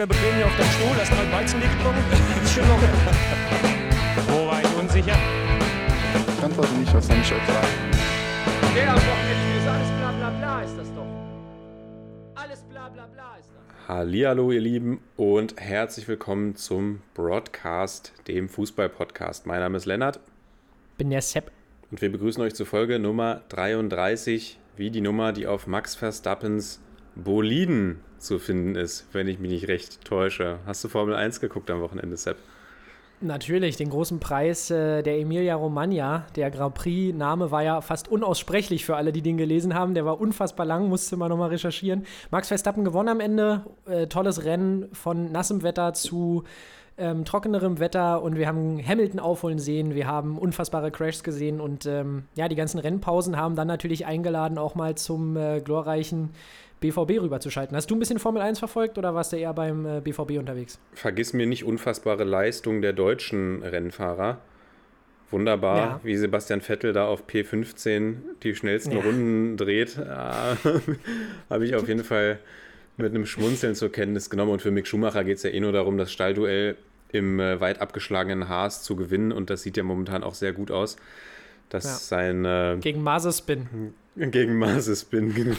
locker bequem hier auf deinem Stuhl, hast mal Weizen getrunken. Ist schon locker. Wo war ich unsicher? Ich antworte nicht, ich euch sagen? Der am Wochenende ist alles bla bla bla ist das doch. Alles bla bla bla ist das. Hallihallo, ihr Lieben, und herzlich willkommen zum Broadcast, dem Fußball-Podcast. Mein Name ist Lennart bin der Sepp. und wir begrüßen euch zur Folge Nummer 33, wie die Nummer, die auf Max Verstappens Boliden zu finden ist, wenn ich mich nicht recht täusche. Hast du Formel 1 geguckt am Wochenende, Sepp? Natürlich, den großen Preis äh, der Emilia Romagna. Der Grand Prix-Name war ja fast unaussprechlich für alle, die den gelesen haben. Der war unfassbar lang, musste man nochmal recherchieren. Max Verstappen gewonnen am Ende. Äh, tolles Rennen von nassem Wetter zu ähm, trockenerem Wetter und wir haben Hamilton aufholen sehen, wir haben unfassbare Crashs gesehen und ähm, ja, die ganzen Rennpausen haben dann natürlich eingeladen, auch mal zum äh, glorreichen BVB rüberzuschalten. Hast du ein bisschen Formel 1 verfolgt oder warst du eher beim äh, BVB unterwegs? Vergiss mir nicht unfassbare Leistung der deutschen Rennfahrer. Wunderbar, Ja. wie Sebastian Vettel da auf P15 die schnellsten Ja. Runden dreht. Ah, Habe ich auf jeden Fall mit einem Schmunzeln zur Kenntnis genommen. Und für Mick Schumacher geht es ja eh nur darum, das Stallduell im äh, weit abgeschlagenen Haas zu gewinnen. Und das sieht ja momentan auch sehr gut aus. Dass Ja. sein äh, Gegen Mazespin, gegen Mases bin, genau.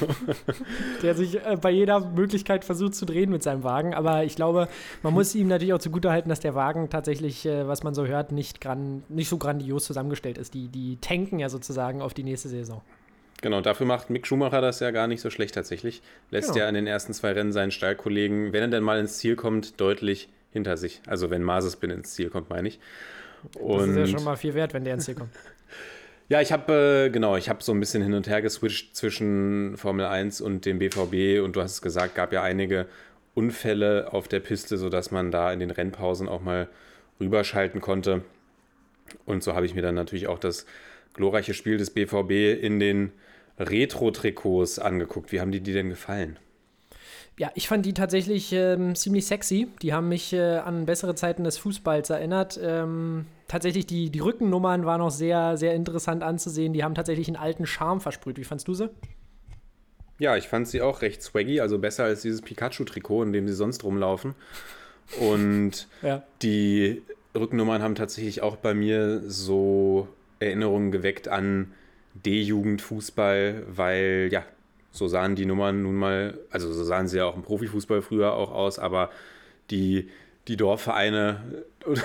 der sich äh, bei jeder Möglichkeit versucht zu drehen mit seinem Wagen. Aber ich glaube, man muss ihm natürlich auch zugutehalten, dass der Wagen tatsächlich, äh, was man so hört, nicht, gran nicht so grandios zusammengestellt ist. Die, die tanken ja sozusagen auf die nächste Saison. Genau, dafür macht Mick Schumacher das ja gar nicht so schlecht tatsächlich. Lässt Genau. ja in den ersten zwei Rennen seinen Stallkollegen, wenn er denn mal ins Ziel kommt, deutlich hinter sich. Also wenn Mazespin ins Ziel kommt, meine ich. Das Und ist ja schon mal viel wert, wenn der ins Ziel kommt. Ja, ich habe äh, genau, ich habe so ein bisschen hin und her geswitcht zwischen Formel 1 und dem BVB und du hast es gesagt, gab ja einige Unfälle auf der Piste, sodass man da in den Rennpausen auch mal rüberschalten konnte. Und so habe ich mir dann natürlich auch das glorreiche Spiel des BVB in den Retro-Trikots angeguckt. Wie haben die dir denn gefallen? Ja, ich fand die tatsächlich ähm, ziemlich sexy. Die haben mich äh, an bessere Zeiten des Fußballs erinnert. Ähm, tatsächlich, die, die Rückennummern waren auch sehr, sehr interessant anzusehen. Die haben tatsächlich einen alten Charme versprüht. Wie fandst du sie? Ja, ich fand sie auch recht swaggy, also besser als dieses Pikachu-Trikot, in dem sie sonst rumlaufen. Und Ja. die Rückennummern haben tatsächlich auch bei mir so Erinnerungen geweckt an D-Jugend-Fußball, weil ja, so sahen die Nummern nun mal, also so sahen sie ja auch im Profifußball früher auch aus, aber die, die Dorfvereine oder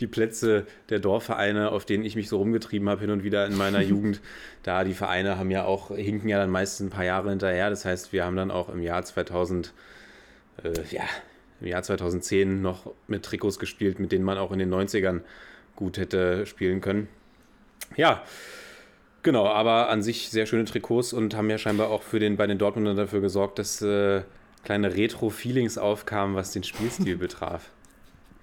die Plätze der Dorfvereine, auf denen ich mich so rumgetrieben habe hin und wieder in meiner Jugend, da die Vereine haben ja auch, hinken ja dann meistens ein paar Jahre hinterher. Das heißt, wir haben dann auch im Jahr 2000, äh, ja, im Jahr 2010 noch mit Trikots gespielt, mit denen man auch in den 90ern gut hätte spielen können. Ja, genau, aber an sich sehr schöne Trikots und haben ja scheinbar auch für den, bei den Dortmundern dafür gesorgt, dass äh, kleine Retro-Feelings aufkamen, was den Spielstil betraf.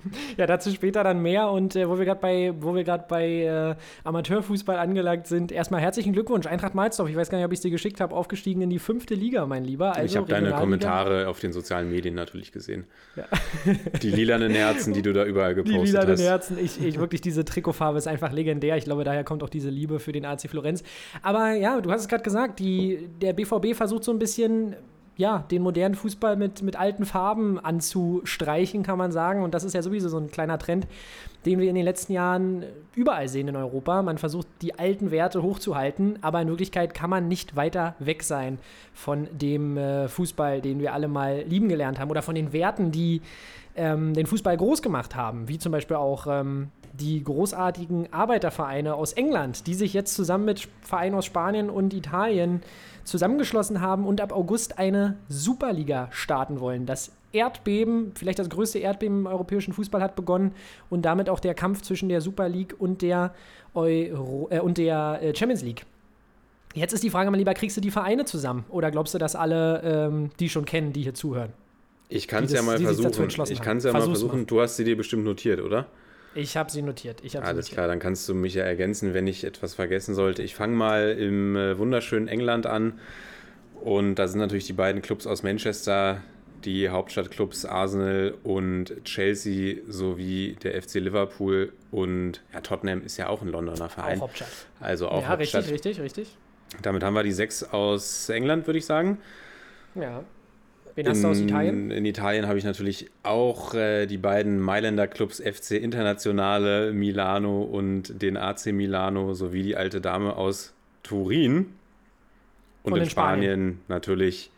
Ja, dazu später dann mehr. Und äh, wo wir gerade bei, wo wir bei äh, Amateurfußball angelangt sind, erstmal herzlichen Glückwunsch. Eintracht Malzdorf, ich weiß gar nicht, ob ich es dir geschickt habe, aufgestiegen in die fünfte Liga, mein Lieber. Also ich habe deine. Kommentare auf den sozialen Medien natürlich gesehen. Die lilanen Herzen, die du da überall Die gepostet lilanen hast. Herzen. Ich, ich wirklich, diese Trikotfarbe ist einfach legendär. Ich glaube, daher kommt auch diese Liebe für den AC Florenz. Aber ja, du hast es gerade gesagt, die, der BVB versucht so ein bisschen, ja, den modernen Fußball mit, mit alten Farben anzustreichen, kann man sagen. Und das ist ja sowieso so ein kleiner Trend, den wir in den letzten Jahren überall sehen in Europa. Man versucht, die alten Werte hochzuhalten, aber in Wirklichkeit kann man nicht weiter weg sein von dem äh, Fußball, den wir alle mal lieben gelernt haben oder von den Werten, die ähm, den Fußball groß gemacht haben, wie zum Beispiel auch ähm, die großartigen Arbeitervereine aus England, die sich jetzt zusammen mit Vereinen aus Spanien und Italien zusammengeschlossen haben und ab August eine Superliga starten wollen. Das Erdbeben, vielleicht das größte Erdbeben im europäischen Fußball hat begonnen und damit auch der Kampf zwischen der Super League und der, Euro, äh, und der äh, Champions League. Jetzt ist die Frage, mein Lieber, kriegst du die Vereine zusammen? Oder glaubst du, dass alle ähm, die schon kennen, die hier zuhören? Ich kann es ja mal versuchen. Ich kann es ja mal Versuch's versuchen. mal. Du hast sie dir bestimmt notiert, oder? Ich habe sie notiert. Ich sie Alles notiert. klar, dann kannst du mich ja ergänzen, wenn ich etwas vergessen sollte. Ich fange mal im äh, wunderschönen England an. Und da sind natürlich die beiden Clubs aus Manchester, die Hauptstadtclubs Arsenal und Chelsea sowie der FC Liverpool. Und ja, Tottenham ist ja auch ein Londoner Verein. Auch Hauptstadt. Also auch ja, Hauptstadt. richtig, richtig, richtig. Damit haben wir die sechs aus England, würde ich sagen. Ja. Wen hast du aus Italien? In Italien habe ich natürlich auch äh, die beiden Mailänder Clubs FC Internationale Milano und den AC Milano sowie die alte Dame aus Turin. Und Und in in Spanien. Spanien natürlich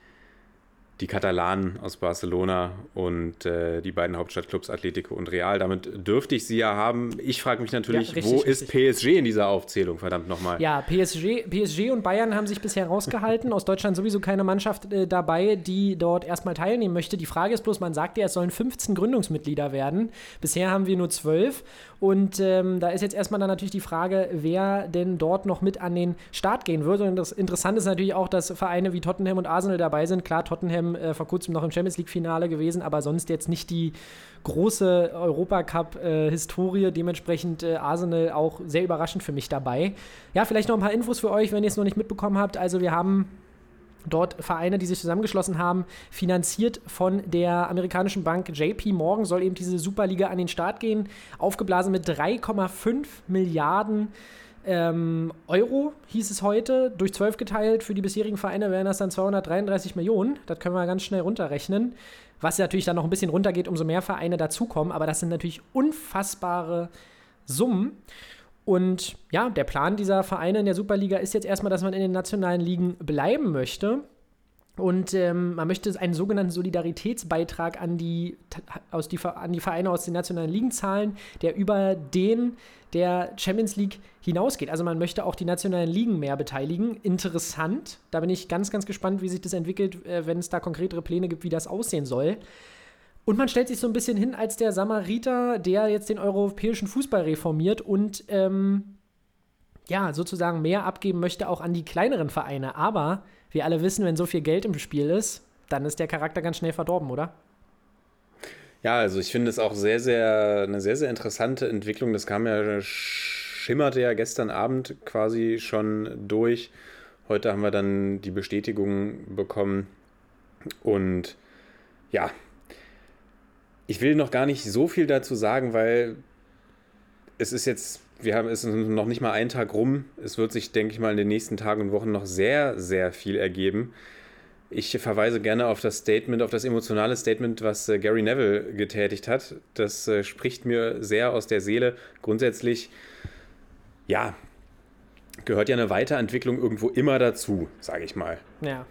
die Katalanen aus Barcelona und äh, die beiden Hauptstadtclubs Atletico und Real. Damit dürfte ich sie ja haben. Ich frage mich natürlich, Ja, richtig, wo ist PSG in dieser Aufzählung? Verdammt nochmal. Ja, PSG, PSG und Bayern haben sich bisher rausgehalten. Aus Deutschland sowieso keine Mannschaft äh, dabei, die dort erstmal teilnehmen möchte. Die Frage ist bloß, man sagt ja, es sollen 15 Gründungsmitglieder werden. Bisher haben wir nur 12. Und ähm, da ist jetzt erstmal dann natürlich die Frage, wer denn dort noch mit an den Start gehen wird. Und das Interessante ist natürlich auch, dass Vereine wie Tottenham und Arsenal dabei sind. Klar, Tottenham äh, vor kurzem noch im Champions League-Finale gewesen, aber sonst jetzt nicht die große Europacup-Historie. Dementsprechend äh, Arsenal auch sehr überraschend für mich dabei. Ja, vielleicht noch ein paar Infos für euch, wenn ihr es noch nicht mitbekommen habt. Also wir haben dort Vereine, die sich zusammengeschlossen haben, finanziert von der amerikanischen Bank JP Morgan, soll eben diese Superliga an den Start gehen, aufgeblasen mit 3,5 Milliarden ähm, Euro, hieß es heute, durch 12 geteilt. Für die bisherigen Vereine wären das dann 233 Millionen. Das können wir ganz schnell runterrechnen. Was natürlich dann noch ein bisschen runtergeht, umso mehr Vereine dazukommen. Aber das sind natürlich unfassbare Summen. Und ja, der Plan dieser Vereine in der Superliga ist jetzt erstmal, dass man in den nationalen Ligen bleiben möchte. Und ähm, man möchte einen sogenannten Solidaritätsbeitrag an die, aus die, an die Vereine aus den nationalen Ligen zahlen, der über den der Champions League hinausgeht. Also man möchte auch die nationalen Ligen mehr beteiligen. Interessant. Da bin ich ganz, ganz gespannt, wie sich das entwickelt, äh, wenn es da konkretere Pläne gibt, wie das aussehen soll. Und man stellt sich so ein bisschen hin als der Samariter, der jetzt den europäischen Fußball reformiert und ähm, ja, sozusagen mehr abgeben möchte auch an die kleineren Vereine. Aber wir alle wissen, wenn so viel Geld im Spiel ist, dann ist der Charakter ganz schnell verdorben, oder? Ja, also ich finde es auch sehr, sehr, eine sehr, sehr interessante Entwicklung. Das kam ja, schimmerte ja gestern Abend quasi schon durch. Heute haben wir dann die Bestätigung bekommen. Und ja, ich will noch gar nicht so viel dazu sagen, weil es ist jetzt, wir haben es noch nicht mal einen Tag rum. Es wird sich, denke ich mal, in den nächsten Tagen und Wochen noch sehr, sehr viel ergeben. Ich verweise gerne auf das Statement, auf das emotionale Statement, was äh, Gary Neville getätigt hat. Das äh, spricht mir sehr aus der Seele. Grundsätzlich, ja, gehört ja eine Weiterentwicklung irgendwo immer dazu, sage ich mal. Ja.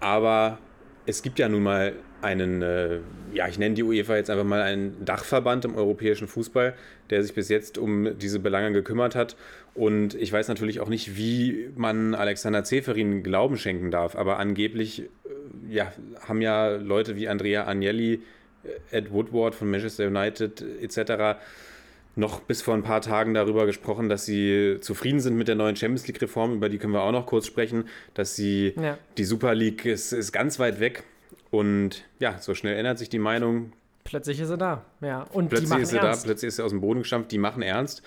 Aber es gibt ja nun mal einen, äh, ja, ich nenne die UEFA jetzt einfach mal einen Dachverband im europäischen Fußball, der sich bis jetzt um diese Belange gekümmert hat. Und ich weiß natürlich auch nicht, wie man Alexander Zeferin Glauben schenken darf, aber angeblich äh, ja, haben ja Leute wie Andrea Agnelli, äh, Ed Woodward von Manchester United etc. noch bis vor ein paar Tagen darüber gesprochen, dass sie zufrieden sind mit der neuen Champions League-Reform, über die können wir auch noch kurz sprechen, dass sie Ja. die Super League ist, ist ganz weit weg. Und ja, so schnell ändert sich die Meinung. Plötzlich ist er da. Ja. Und die Plötzlich ist sie ernst. da, plötzlich ist sie aus dem Boden gestampft, die machen ernst.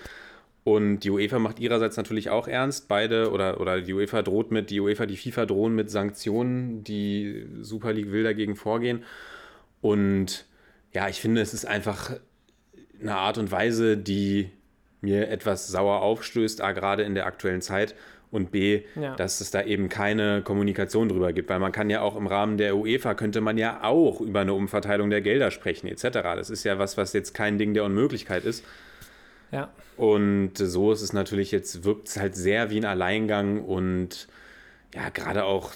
Und die UEFA macht ihrerseits natürlich auch ernst. Beide oder, oder die UEFA droht mit, die UEFA, die FIFA drohen mit Sanktionen. Die Super League will dagegen vorgehen. Und ja, ich finde, es ist einfach eine Art und Weise, die mir etwas sauer aufstößt, A, gerade in der aktuellen Zeit und B, Ja. dass es da eben keine Kommunikation drüber gibt, weil man kann ja auch im Rahmen der UEFA könnte man ja auch über eine Umverteilung der Gelder sprechen etc. Das ist ja was, was jetzt kein Ding der Unmöglichkeit ist. Ja. Und so ist es natürlich jetzt, wirkt es halt sehr wie ein Alleingang und ja, gerade auch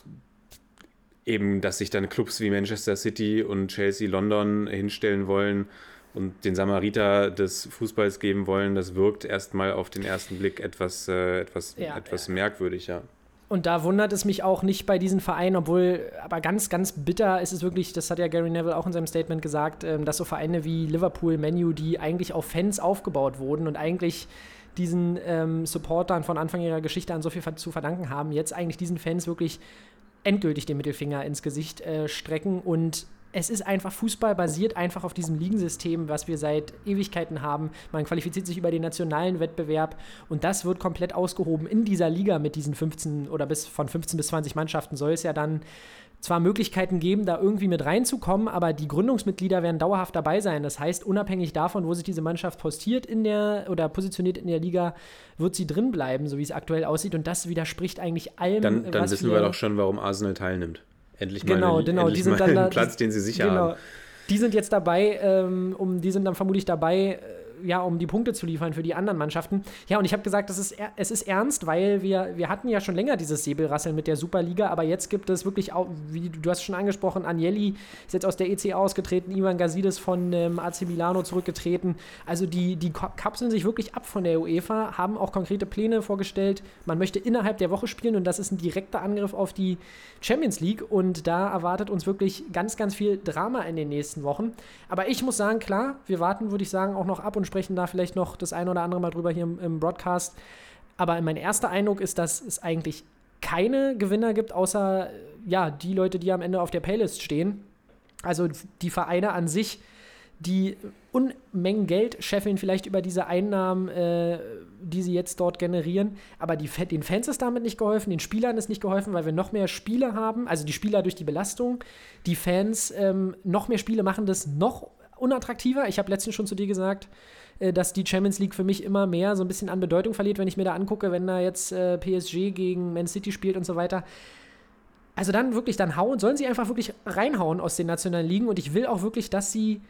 eben, dass sich dann Clubs wie Manchester City und Chelsea London hinstellen wollen und den Samariter des Fußballs geben wollen, das wirkt erstmal auf den ersten Blick etwas, äh, etwas, Ja, etwas merkwürdig, ja. Und da wundert es mich auch nicht bei diesen Vereinen, obwohl, aber ganz, ganz bitter ist es wirklich, das hat ja Gary Neville auch in seinem Statement gesagt, ähm, dass so Vereine wie Liverpool, Menu, die eigentlich auf Fans aufgebaut wurden und eigentlich diesen ähm, Supportern von Anfang ihrer Geschichte an so viel zu verdanken haben, jetzt eigentlich diesen Fans wirklich endgültig den Mittelfinger ins Gesicht äh, strecken und es ist einfach, Fußball basiert einfach auf diesem Ligensystem, was wir seit Ewigkeiten haben. Man qualifiziert sich über den nationalen Wettbewerb und das wird komplett ausgehoben in dieser Liga mit diesen 15 oder bis von 15 bis 20 Mannschaften soll es ja dann zwar Möglichkeiten geben, da irgendwie mit reinzukommen, aber die Gründungsmitglieder werden dauerhaft dabei sein. Das heißt, unabhängig davon, wo sich diese Mannschaft postiert in der oder positioniert in der Liga, wird sie drin bleiben, so wie es aktuell aussieht. Und das widerspricht eigentlich allem. Dann, dann wissen wir doch schon, warum Arsenal teilnimmt. Endlich mal, Genau, einen, genau, endlich die sind mal dann da- Platz, den sie sicher genau. haben. Die sind jetzt dabei, ähm, um, die sind dann vermutlich dabei, äh, ja, um die Punkte zu liefern für die anderen Mannschaften. Ja, und ich habe gesagt, das ist, es ist ernst, weil wir, wir hatten ja schon länger dieses Säbelrasseln mit der Superliga, aber jetzt gibt es wirklich, auch, wie du hast schon angesprochen, Agnelli ist jetzt aus der EC ausgetreten, Ivan Gazidis von ähm, AC Milano zurückgetreten. Also die, die ka- kapseln sich wirklich ab von der UEFA, haben auch konkrete Pläne vorgestellt. Man möchte innerhalb der Woche spielen und das ist ein direkter Angriff auf die Champions League und da erwartet uns wirklich ganz, ganz viel Drama in den nächsten Wochen. Aber ich muss sagen, klar, wir warten, würde ich sagen, auch noch ab und sprechen da vielleicht noch das ein oder andere Mal drüber hier im, im Broadcast. Aber mein erster Eindruck ist, dass es eigentlich keine Gewinner gibt, außer äh, ja, die Leute, die am Ende auf der Playlist stehen. Also die Vereine an sich, die Unmengen Geld scheffeln vielleicht über diese Einnahmen, äh, die sie jetzt dort generieren. Aber die, den Fans ist damit nicht geholfen, den Spielern ist nicht geholfen, weil wir noch mehr Spiele haben. Also die Spieler durch die Belastung, die Fans ähm, noch mehr Spiele machen das noch unattraktiver. Ich habe letztens schon zu dir gesagt, dass die Champions League für mich immer mehr so ein bisschen an Bedeutung verliert, wenn ich mir da angucke, wenn da jetzt äh, PSG gegen Man City spielt und so weiter. Also dann wirklich dann hauen, sollen sie einfach wirklich reinhauen aus den nationalen Ligen und ich will auch wirklich, dass sie,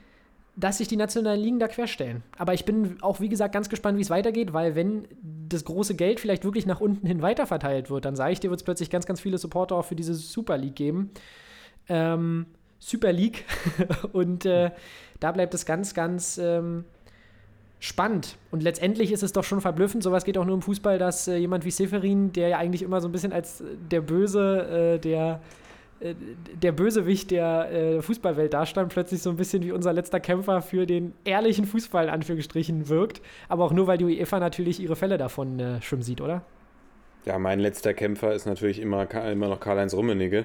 dass sich die nationalen Ligen da querstellen. Aber ich bin auch, wie gesagt, ganz gespannt, wie es weitergeht, weil wenn das große Geld vielleicht wirklich nach unten hin weiterverteilt wird, dann sage ich dir, wird es plötzlich ganz, ganz viele Supporter auch für diese Super League geben. Ähm, Super League. und äh, da bleibt es ganz, ganz ähm, spannend. Und letztendlich ist es doch schon verblüffend, sowas geht auch nur im Fußball, dass äh, jemand wie Seferin, der ja eigentlich immer so ein bisschen als äh, der Böse, äh, der äh, der Bösewicht der äh, Fußballwelt dastand, plötzlich so ein bisschen wie unser letzter Kämpfer für den ehrlichen Fußball in Anführungsstrichen wirkt. Aber auch nur, weil die UEFA natürlich ihre Fälle davon äh, schwimmen sieht, oder? Ja, mein letzter Kämpfer ist natürlich immer, immer noch Karl-Heinz Rummenigge.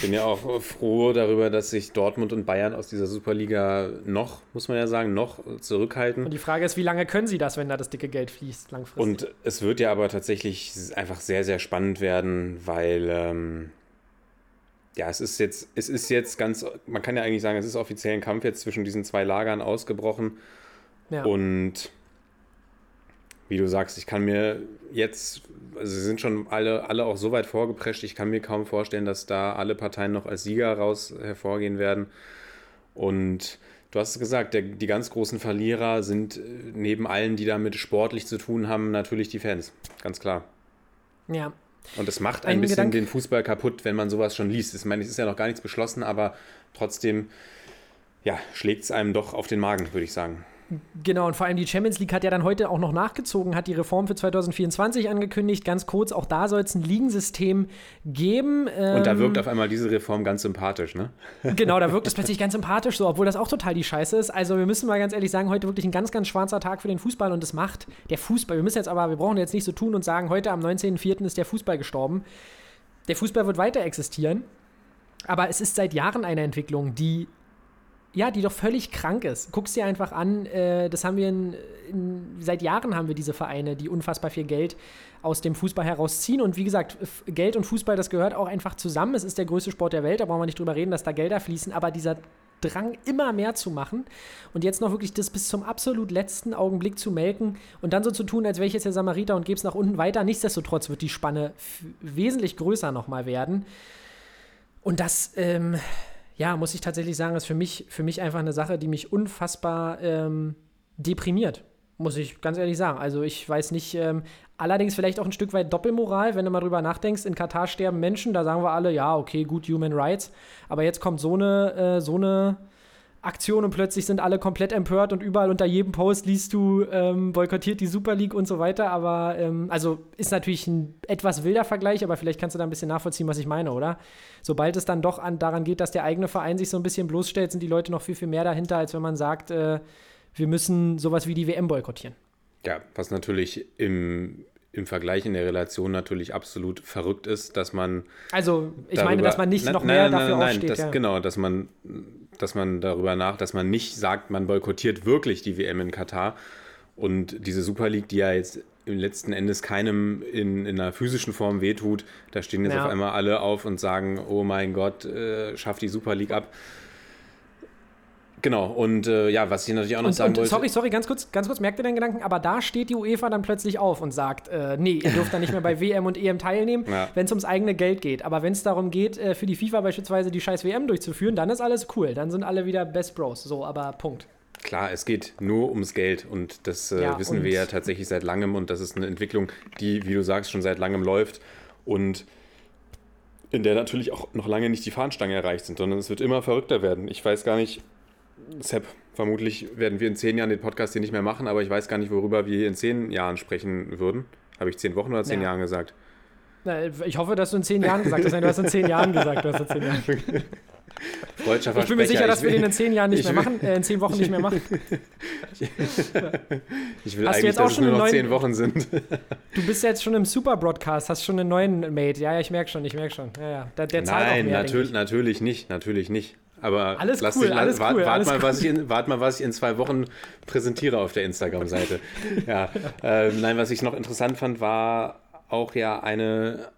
Bin ja auch froh darüber, dass sich Dortmund und Bayern aus dieser Superliga noch, muss man ja sagen, noch zurückhalten. Und die Frage ist, wie lange können sie das, wenn da das dicke Geld fließt, langfristig? Und es wird ja aber tatsächlich einfach sehr, sehr spannend werden, weil ähm, ja, es ist jetzt, es ist jetzt ganz, man kann ja eigentlich sagen, es ist offiziell ein Kampf jetzt zwischen diesen zwei Lagern ausgebrochen. ja. Und wie du sagst, ich kann mir jetzt, also sie sind schon alle, alle auch so weit vorgeprescht, ich kann mir kaum vorstellen, dass da alle Parteien noch als Sieger raus hervorgehen werden. Und du hast es gesagt, der, die ganz großen Verlierer sind äh, neben allen, die damit sportlich zu tun haben, natürlich die Fans. Ganz klar. ja. Und es macht ein Ein bisschen Gedanke- den Fußball kaputt, wenn man sowas schon liest. Ich meine, es ist ja noch gar nichts beschlossen, aber trotzdem, ja, schlägt es einem doch auf den Magen, würde ich sagen. Genau, und vor allem die Champions League hat ja dann heute auch noch nachgezogen, hat die Reform für 2024 angekündigt. Ganz kurz, auch da soll es ein Ligensystem geben. Und da Ähm, wirkt auf einmal diese Reform ganz sympathisch, ne? Genau, da wirkt es plötzlich ganz sympathisch so, obwohl das auch total die Scheiße ist. Also wir müssen mal ganz ehrlich sagen, heute wirklich ein ganz, ganz schwarzer Tag für den Fußball und das macht der Fußball. Wir müssen jetzt aber, wir brauchen jetzt nicht so tun und sagen, heute am 19.04. ist der Fußball gestorben. Der Fußball wird weiter existieren, aber es ist seit Jahren eine Entwicklung, die ja, die doch völlig krank ist. Guck's dir einfach an, äh, das haben wir in, in, seit Jahren haben wir diese Vereine, die unfassbar viel Geld aus dem Fußball herausziehen. Und wie gesagt, Geld und Fußball, das gehört auch einfach zusammen. Es ist der größte Sport der Welt, da brauchen wir nicht drüber reden, dass da Gelder fließen, aber dieser Drang, immer mehr zu machen und jetzt noch wirklich das bis zum absolut letzten Augenblick zu melken und dann so zu tun, als wäre ich jetzt der Samariter und gebe es nach unten weiter. Nichtsdestotrotz wird die Spanne wesentlich größer nochmal werden. Und das, ähm, ja, muss ich tatsächlich sagen, ist für mich, für mich einfach eine Sache, die mich unfassbar ähm, deprimiert. Muss ich ganz ehrlich sagen. Also ich weiß nicht, ähm, allerdings vielleicht auch ein Stück weit Doppelmoral, wenn du mal drüber nachdenkst, in Katar sterben Menschen, da sagen wir alle, ja, okay, gut, Human Rights. Aber jetzt kommt so eine, äh, so eine Aktion und plötzlich sind alle komplett empört und überall unter jedem Post liest du, ähm, boykottiert die Super League und so weiter. Aber ähm, also ist natürlich ein etwas wilder Vergleich, aber vielleicht kannst du da ein bisschen nachvollziehen, was ich meine, oder? Sobald es dann doch an, daran geht, dass der eigene Verein sich so ein bisschen bloßstellt, sind die Leute noch viel, viel mehr dahinter, als wenn man sagt, äh, wir müssen sowas wie die WM boykottieren. Ja, was natürlich im, im Vergleich in der Relation natürlich absolut verrückt ist, dass man. Also, ich darüber- meine, dass man nicht Nein, noch nein, mehr nein, dafür nein, aufsteht. Das, ja. Genau, dass man, dass man darüber nach, dass man nicht sagt, man boykottiert wirklich die WM in Katar und diese Super League, die ja jetzt im letzten Endes keinem in, in einer physischen Form wehtut, da stehen jetzt Ja. auf einmal alle auf und sagen, oh mein Gott, äh, schafft die Super League ab. Genau, und äh, ja, was ich natürlich auch noch Und, sagen und wollte. sorry, sorry, ganz kurz, ganz kurz, merkt ihr den Gedanken, aber da steht die UEFA dann plötzlich auf und sagt, äh, nee, ihr dürft dann nicht mehr bei WM und EM teilnehmen, Ja. wenn es ums eigene Geld geht. Aber wenn es darum geht, äh, für die FIFA beispielsweise die scheiß WM durchzuführen, dann ist alles cool. Dann sind alle wieder Best Bros. So, aber Punkt. Klar, es geht nur ums Geld und das äh, Ja, wissen und- wir ja tatsächlich seit langem und das ist eine Entwicklung, die, wie du sagst, schon seit langem läuft und in der natürlich auch noch lange nicht die Fahnenstange erreicht sind, sondern es wird immer verrückter werden. Ich weiß gar nicht, Sepp, vermutlich werden wir in zehn Jahren den Podcast hier nicht mehr machen, aber ich weiß gar nicht, worüber wir hier in zehn Jahren sprechen würden. Habe ich zehn Wochen oder zehn Ja. Jahren gesagt? Na, Ich hoffe, dass du in zehn Jahren gesagt hast. Nein, du hast in zehn Jahren gesagt. Du hast in zehn Jahren. Ich bin mir sicher, dass wir den in zehn Jahren nicht ich mehr machen, äh, in zehn Wochen nicht mehr machen. Ich will Hast eigentlich, jetzt auch dass es schon nur einen noch neuen- zehn Wochen sind. Du bist jetzt schon im Super Broadcast, hast schon einen neuen Mate. Ja, ja, ich merke schon, ich merke schon. Ja, ja. Der, der zahlt auch Nein, natürlich, natürlich nicht, natürlich nicht. Aber Alles lass cool, dich, alles wart, cool, wart, alles mal, cool. was ich in, wart mal, was ich in zwei Wochen präsentiere auf der Instagram-Seite. ja, ähm, nein, was ich noch interessant fand, war auch ja eine,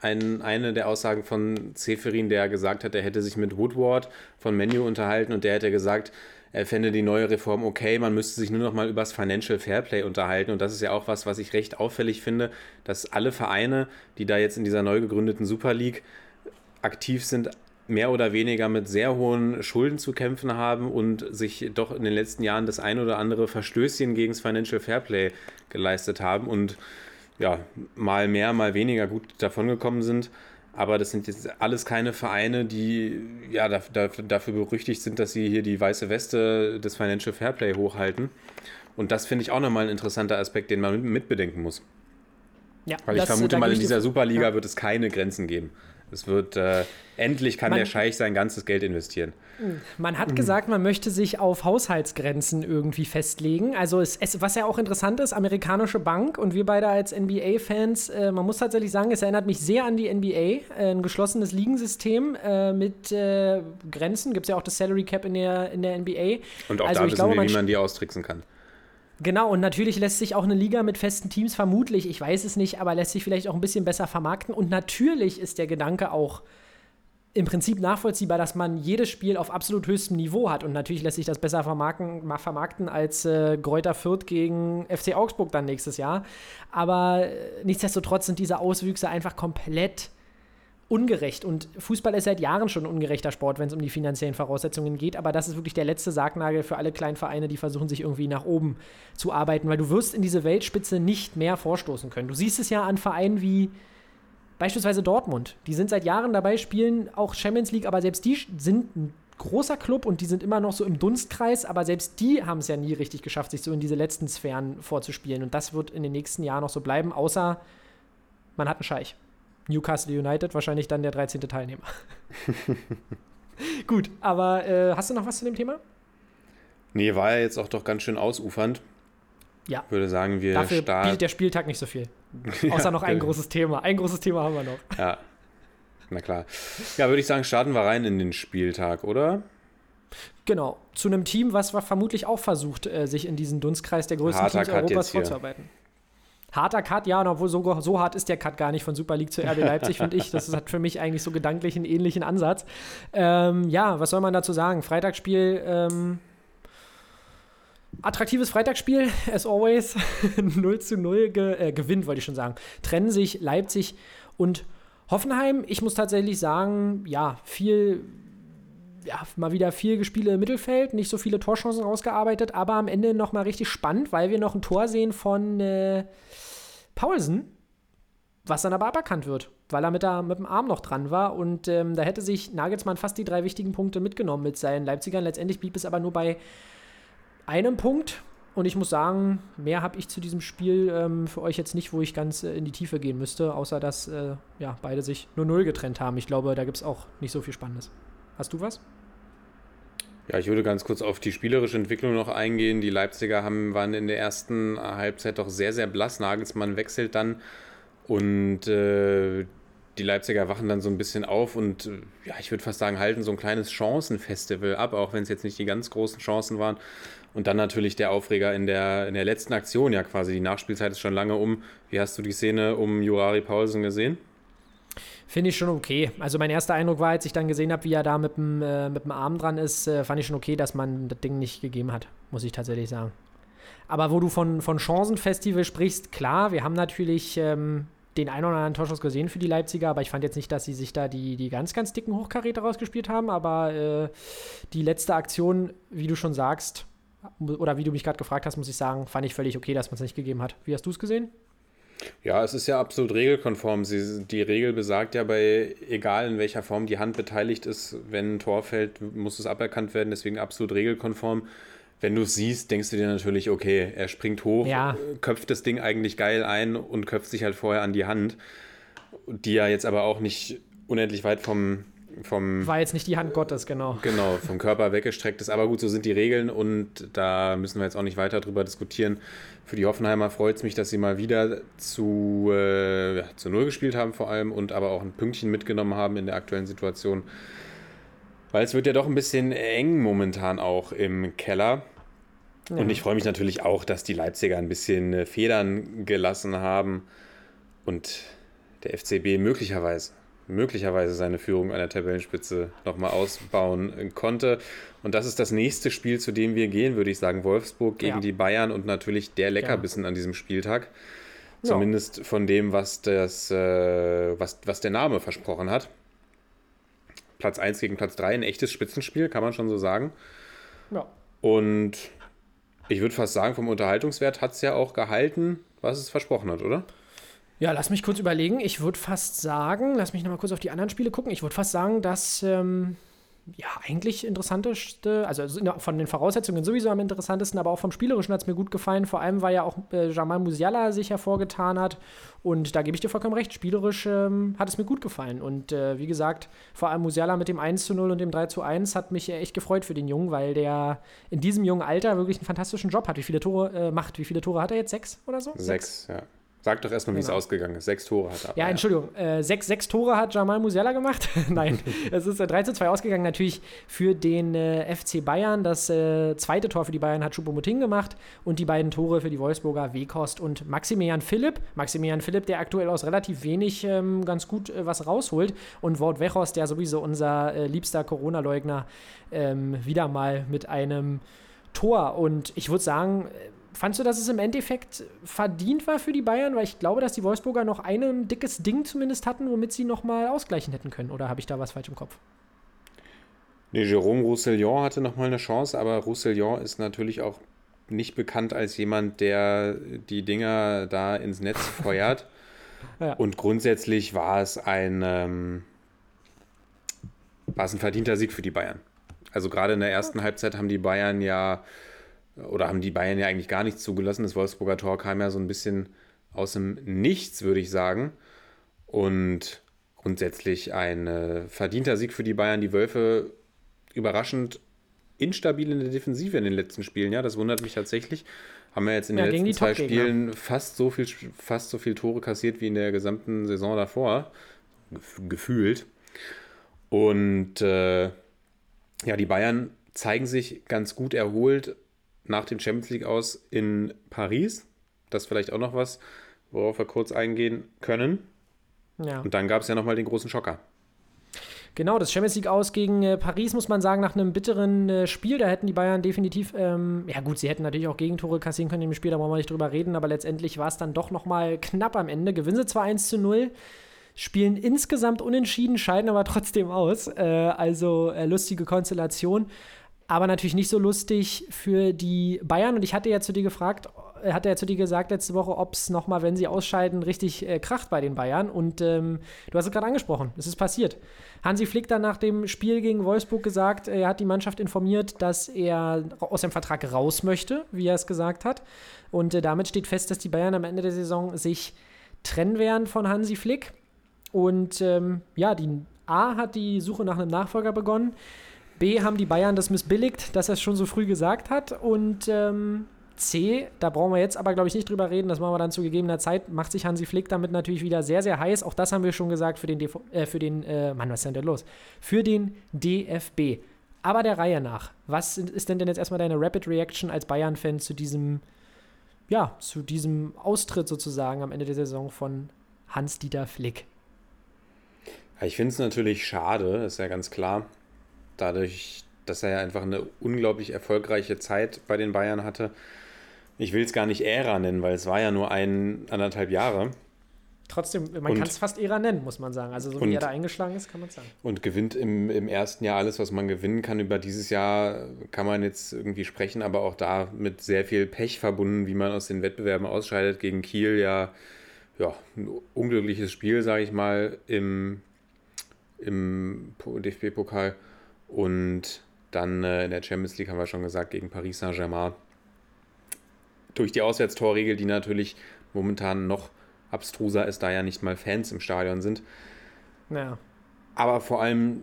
ein, eine der Aussagen von Seferin, der gesagt hat, er hätte sich mit Woodward von Menu unterhalten und der hätte gesagt, er fände die neue Reform okay, man müsste sich nur noch mal über das Financial Fairplay unterhalten. Und das ist ja auch was, was ich recht auffällig finde, dass alle Vereine, die da jetzt in dieser neu gegründeten Super League aktiv sind, mehr oder weniger mit sehr hohen Schulden zu kämpfen haben und sich doch in den letzten Jahren das ein oder andere Verstößchen gegen das Financial Fairplay geleistet haben und ja, mal mehr, mal weniger gut davongekommen sind. Aber das sind jetzt alles keine Vereine, die ja daf- daf- dafür berüchtigt sind, dass sie hier die weiße Weste des Financial Fairplay hochhalten. Und das finde ich auch nochmal ein interessanter Aspekt, den man mitbedenken muss. Ja, Weil ich das- vermute da mal, in dieser Superliga Ja. wird es keine Grenzen geben. Es wird, äh, endlich kann Man- der Scheich sein ganzes Geld investieren. Man hat gesagt, man möchte sich auf Haushaltsgrenzen irgendwie festlegen. Also es, es, was ja auch interessant ist, amerikanische Bank und wir beide als NBA-Fans, äh, man muss tatsächlich sagen, es erinnert mich sehr an die NBA, äh, ein geschlossenes Ligensystem äh, mit äh, Grenzen. Gibt es ja auch das Salary Cap in der, in der NBA. Und auch also da wissen glaube, wir, wie man die austricksen kann. Genau, und natürlich lässt sich auch eine Liga mit festen Teams vermutlich, ich weiß es nicht, aber lässt sich vielleicht auch ein bisschen besser vermarkten. Und natürlich ist der Gedanke auch im Prinzip nachvollziehbar, dass man jedes Spiel auf absolut höchstem Niveau hat. Und natürlich lässt sich das besser vermarkten, ma- vermarkten als äh, Greuther Fürth gegen FC Augsburg dann nächstes Jahr. Aber äh, nichtsdestotrotz sind diese Auswüchse einfach komplett ungerecht. Und Fußball ist seit Jahren schon ein ungerechter Sport, wenn es um die finanziellen Voraussetzungen geht. Aber das ist wirklich der letzte Sargnagel für alle kleinen Vereine, die versuchen, sich irgendwie nach oben zu arbeiten, weil du wirst in diese Weltspitze nicht mehr vorstoßen können. Du siehst es ja an Vereinen wie beispielsweise Dortmund. Die sind seit Jahren dabei, spielen auch Champions League, aber selbst die sind ein großer Club und die sind immer noch so im Dunstkreis, aber selbst die haben es ja nie richtig geschafft, sich so in diese letzten Sphären vorzuspielen. Und das wird in den nächsten Jahren noch so bleiben, außer man hat einen Scheich. Newcastle United wahrscheinlich dann der 13. Teilnehmer. Gut, aber äh, hast du noch was zu dem Thema? Nee, war ja jetzt auch doch ganz schön ausufernd. Ja. Ich würde sagen, wir Dafür bietet starten. der Spieltag nicht so viel. Außer noch ein genau. großes Thema. Ein großes Thema haben wir noch. Ja, na klar. Ja, würde ich sagen, starten wir rein in den Spieltag, oder? Genau, zu einem Team, was vermutlich auch versucht, äh, sich in diesen Dunstkreis der größten Harter Teams Cut Europas vorzuarbeiten. Harter Cut, ja, und obwohl so, so hart ist der Cut gar nicht von Super League zu RB Leipzig, finde ich. Das hat für mich eigentlich so gedanklich einen ähnlichen Ansatz. Ähm, ja, was soll man dazu sagen? Freitagsspiel, ähm, attraktives Freitagsspiel, as always. 0 zu 0 ge äh, gewinnt, wollte ich schon sagen. Trennen sich Leipzig und Hoffenheim. Ich muss tatsächlich sagen, ja, viel ja, mal wieder viel Gespiele im Mittelfeld, nicht so viele Torchancen rausgearbeitet, aber am Ende nochmal richtig spannend, weil wir noch ein Tor sehen von äh, Paulsen, was dann aber aberkannt wird, weil er mit, der, mit dem Arm noch dran war und ähm, da hätte sich Nagelsmann fast die drei wichtigen Punkte mitgenommen mit seinen Leipzigern. Letztendlich blieb es aber nur bei einem Punkt und ich muss sagen, mehr habe ich zu diesem Spiel ähm, für euch jetzt nicht, wo ich ganz äh, in die Tiefe gehen müsste, außer dass äh, ja, beide sich nur null getrennt haben. Ich glaube, da gibt es auch nicht so viel Spannendes. Hast du was? Ja, ich würde ganz kurz auf die spielerische Entwicklung noch eingehen. Die Leipziger haben, waren in der ersten Halbzeit doch sehr, sehr blass. Nagelsmann wechselt dann und äh, die Leipziger wachen dann so ein bisschen auf und ja, ich würde fast sagen, halten so ein kleines Chancenfestival ab, auch wenn es jetzt nicht die ganz großen Chancen waren. Und dann natürlich der Aufreger in der, in der letzten Aktion, ja quasi. Die Nachspielzeit ist schon lange um. Wie hast du die Szene um Jurari Paulsen gesehen? Finde ich schon okay. Also mein erster Eindruck war, als ich dann gesehen habe, wie er da mit dem, äh, mit dem Arm dran ist, äh, fand ich schon okay, dass man das Ding nicht gegeben hat, muss ich tatsächlich sagen. Aber wo du von, von Chancenfestival sprichst, klar, wir haben natürlich ähm, den einen oder anderen Torschuss gesehen für die Leipziger, aber ich fand jetzt nicht, dass sie sich da die, die ganz, ganz dicken Hochkaräter rausgespielt haben. Aber äh, die letzte Aktion, wie du schon sagst, oder wie du mich gerade gefragt hast, muss ich sagen, fand ich völlig okay, dass man es nicht gegeben hat. Wie hast du es gesehen? Ja, es ist ja absolut regelkonform. Sie, die Regel besagt ja bei, egal in welcher Form die Hand beteiligt ist, wenn ein Tor fällt, muss es aberkannt werden, deswegen absolut regelkonform. Wenn du es siehst, denkst du dir natürlich, okay, er springt hoch, Ja. köpft das Ding eigentlich geil ein und köpft sich halt vorher an die Hand, die ja jetzt aber auch nicht unendlich weit vom, vom War jetzt nicht die Hand Gottes, genau. Genau, vom Körper weggestreckt ist. Aber gut, so sind die Regeln und da müssen wir jetzt auch nicht weiter drüber diskutieren. Für die Hoffenheimer freut es mich, dass sie mal wieder zu, äh, ja, zu Null gespielt haben vor allem und aber auch ein Pünktchen mitgenommen haben in der aktuellen Situation. Weil es wird ja doch ein bisschen eng momentan auch im Keller. Und ich freue mich natürlich auch, dass die Leipziger ein bisschen äh, Federn gelassen haben und der FCB möglicherweise, möglicherweise seine Führung an der Tabellenspitze nochmal ausbauen äh, konnte. Und das ist das nächste Spiel, zu dem wir gehen, würde ich sagen. Wolfsburg gegen Ja. die Bayern und natürlich der Leckerbissen an diesem Spieltag. Ja. Zumindest von dem, was, das, äh, was, was der Name versprochen hat. Platz 1 gegen Platz 3, ein echtes Spitzenspiel, kann man schon so sagen. Ja. Und ich würde fast sagen, vom Unterhaltungswert hat es ja auch gehalten, was es versprochen hat, oder? Ja, lass mich kurz überlegen. Ich würde fast sagen, lass mich nochmal kurz auf die anderen Spiele gucken. Ich würde fast sagen, dass ähm, ja eigentlich interessanteste, also von den Voraussetzungen sowieso am interessantesten, aber auch vom Spielerischen hat es mir gut gefallen. Vor allem, weil ja auch äh, Jamal Musiala sich hervorgetan hat. Und da gebe ich dir vollkommen recht. Spielerisch ähm, hat es mir gut gefallen. Und äh, wie gesagt, vor allem Musiala mit dem 1 zu 0 und dem 3 zu 1 hat mich echt gefreut für den Jungen, weil der in diesem jungen Alter wirklich einen fantastischen Job hat. Wie viele Tore äh, macht? Wie viele Tore hat er jetzt? Sechs oder so? Sechs, ja. Sag doch erstmal, wie es Genau. ausgegangen ist. Sechs Tore hat er. Ja, Entschuldigung. Äh, sechs, sechs Tore hat Jamal Musiala gemacht. Nein, es ist äh, 3 zu 2 ausgegangen. Natürlich für den äh, FC Bayern. Das äh, zweite Tor für die Bayern hat Choupo-Moting gemacht. Und die beiden Tore für die Wolfsburger Wekost und Maximilian Philipp. Maximilian Philipp, der aktuell aus relativ wenig ähm, ganz gut äh, was rausholt. Und Wout Weghorst, der sowieso unser äh, liebster Corona-Leugner, ähm, wieder mal mit einem Tor. Und ich würde sagen, äh, fandst du, dass es im Endeffekt verdient war für die Bayern? Weil ich glaube, dass die Wolfsburger noch ein dickes Ding zumindest hatten, womit sie nochmal ausgleichen hätten können. Oder habe ich da was falsch im Kopf? Nee, Jérôme Roussillon hatte nochmal eine Chance, aber Roussillon ist natürlich auch nicht bekannt als jemand, der die Dinger da ins Netz feuert. Ja. Und grundsätzlich war es ein, ähm, war es ein verdienter Sieg für die Bayern. Also gerade in der ersten Halbzeit haben die Bayern ja, oder haben die Bayern ja eigentlich gar nichts zugelassen. Das Wolfsburger Tor kam ja so ein bisschen aus dem Nichts, würde ich sagen. Und grundsätzlich ein äh, verdienter Sieg für die Bayern. Die Wölfe überraschend instabil in der Defensive in den letzten Spielen. Ja, das wundert mich tatsächlich. Haben wir jetzt in Ja, den letzten zwei. Spielen fast so viel, fast so viel Tore kassiert wie in der gesamten Saison davor. Gef- Gefühlt. Und äh, ja, die Bayern zeigen sich ganz gut erholt nach dem Champions League aus in Paris. Das ist vielleicht auch noch was, worauf wir kurz eingehen können. Ja. Und dann gab es ja nochmal den großen Schocker. Genau, das Champions League aus gegen äh, Paris, muss man sagen, nach einem bitteren äh, Spiel. Da hätten die Bayern definitiv, ähm, ja gut, sie hätten natürlich auch Gegentore kassieren können im Spiel, da wollen wir nicht drüber reden, aber letztendlich war es dann doch nochmal knapp am Ende. Gewinnen sie zwar 1 zu 0, spielen insgesamt unentschieden, scheiden aber trotzdem aus. Äh, also äh, lustige Konstellation. Aber natürlich nicht so lustig für die Bayern. Und ich hatte ja zu dir gefragt, äh, hatte ja zu dir gesagt letzte Woche, ob es nochmal, wenn sie ausscheiden, richtig äh, kracht bei den Bayern. Und ähm, du hast es gerade angesprochen, es ist passiert. Hansi Flick dann nach dem Spiel gegen Wolfsburg gesagt, er hat die Mannschaft informiert, dass er aus dem Vertrag raus möchte, wie er es gesagt hat. Und äh, damit steht fest, dass die Bayern am Ende der Saison sich trennen werden von Hansi Flick. Und ähm, ja, die A hat die Suche nach einem Nachfolger begonnen. B haben die Bayern das missbilligt, dass er es schon so früh gesagt hat. Und ähm, C, da brauchen wir jetzt aber, glaube ich, nicht drüber reden, das machen wir dann zu gegebener Zeit, macht sich Hansi Flick damit natürlich wieder sehr, sehr heiß. Auch das haben wir schon gesagt für den, DV äh, für den äh, Mann, was ist denn da los? Für den DFB. Aber der Reihe nach, was ist denn, denn jetzt erstmal deine Rapid Reaction als Bayern-Fan zu diesem, ja, zu diesem Austritt sozusagen am Ende der Saison von Hans-Dieter Flick? Ich finde es natürlich schade, ist ja ganz klar. Dadurch, dass er ja einfach eine unglaublich erfolgreiche Zeit bei den Bayern hatte, ich will es gar nicht Ära nennen, weil es war ja nur ein, anderthalb Jahre. Trotzdem, man Und- kann es fast Ära nennen, muss man sagen. Also so Und- wie er da eingeschlagen ist, kann man sagen. Und gewinnt im, im ersten Jahr alles, was man gewinnen kann. Über dieses Jahr kann man jetzt irgendwie sprechen, aber auch da mit sehr viel Pech verbunden, wie man aus den Wettbewerben ausscheidet. Gegen Kiel ja, ja ein unglückliches Spiel, sage ich mal, im, im Po- DFB-Pokal. Und dann äh, in der Champions League haben wir schon gesagt, gegen Paris Saint-Germain. Durch die Auswärtstorregel, die natürlich momentan noch abstruser ist, da ja nicht mal Fans im Stadion sind. Ja. Aber vor allem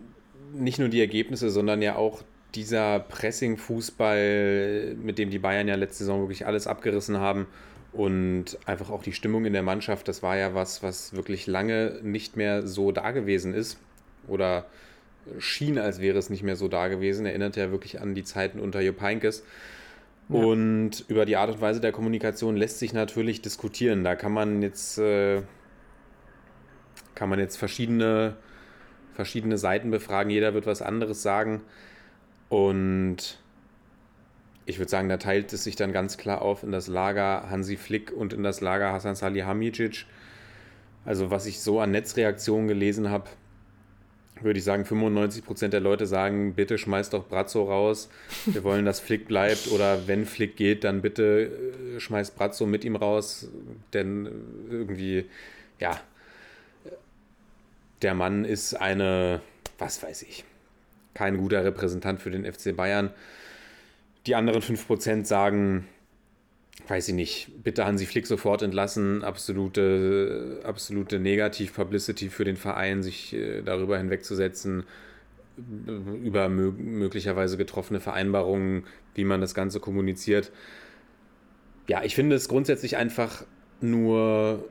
nicht nur die Ergebnisse, sondern ja auch dieser Pressing-Fußball, mit dem die Bayern ja letzte Saison wirklich alles abgerissen haben und einfach auch die Stimmung in der Mannschaft, das war ja was, was wirklich lange nicht mehr so da gewesen ist oder schien, als wäre es nicht mehr so da gewesen. Erinnert ja wirklich an die Zeiten unter Jupp Heynckes. Ja. Und über die Art und Weise der Kommunikation lässt sich natürlich diskutieren. Da kann man jetzt, äh, kann man jetzt verschiedene, verschiedene Seiten befragen. Jeder wird was anderes sagen. Und ich würde sagen, da teilt es sich dann ganz klar auf in das Lager Hansi Flick und in das Lager Hasan Salihamidzic. Also was ich so an Netzreaktionen gelesen habe, würde ich sagen, 95% der Leute sagen, bitte schmeißt doch Brazzo raus. Wir wollen, dass Flick bleibt. Oder wenn Flick geht, dann bitte äh, schmeißt Brazzo mit ihm raus. Denn irgendwie, ja, der Mann ist eine, was weiß ich, kein guter Repräsentant für den FC Bayern. Die anderen 5% sagen, weiß ich nicht, bitte Hansi Flick sofort entlassen, absolute, absolute Negativ-Publicity für den Verein, sich äh, darüber hinwegzusetzen, über mö möglicherweise getroffene Vereinbarungen, wie man das Ganze kommuniziert. Ja, ich finde es grundsätzlich einfach nur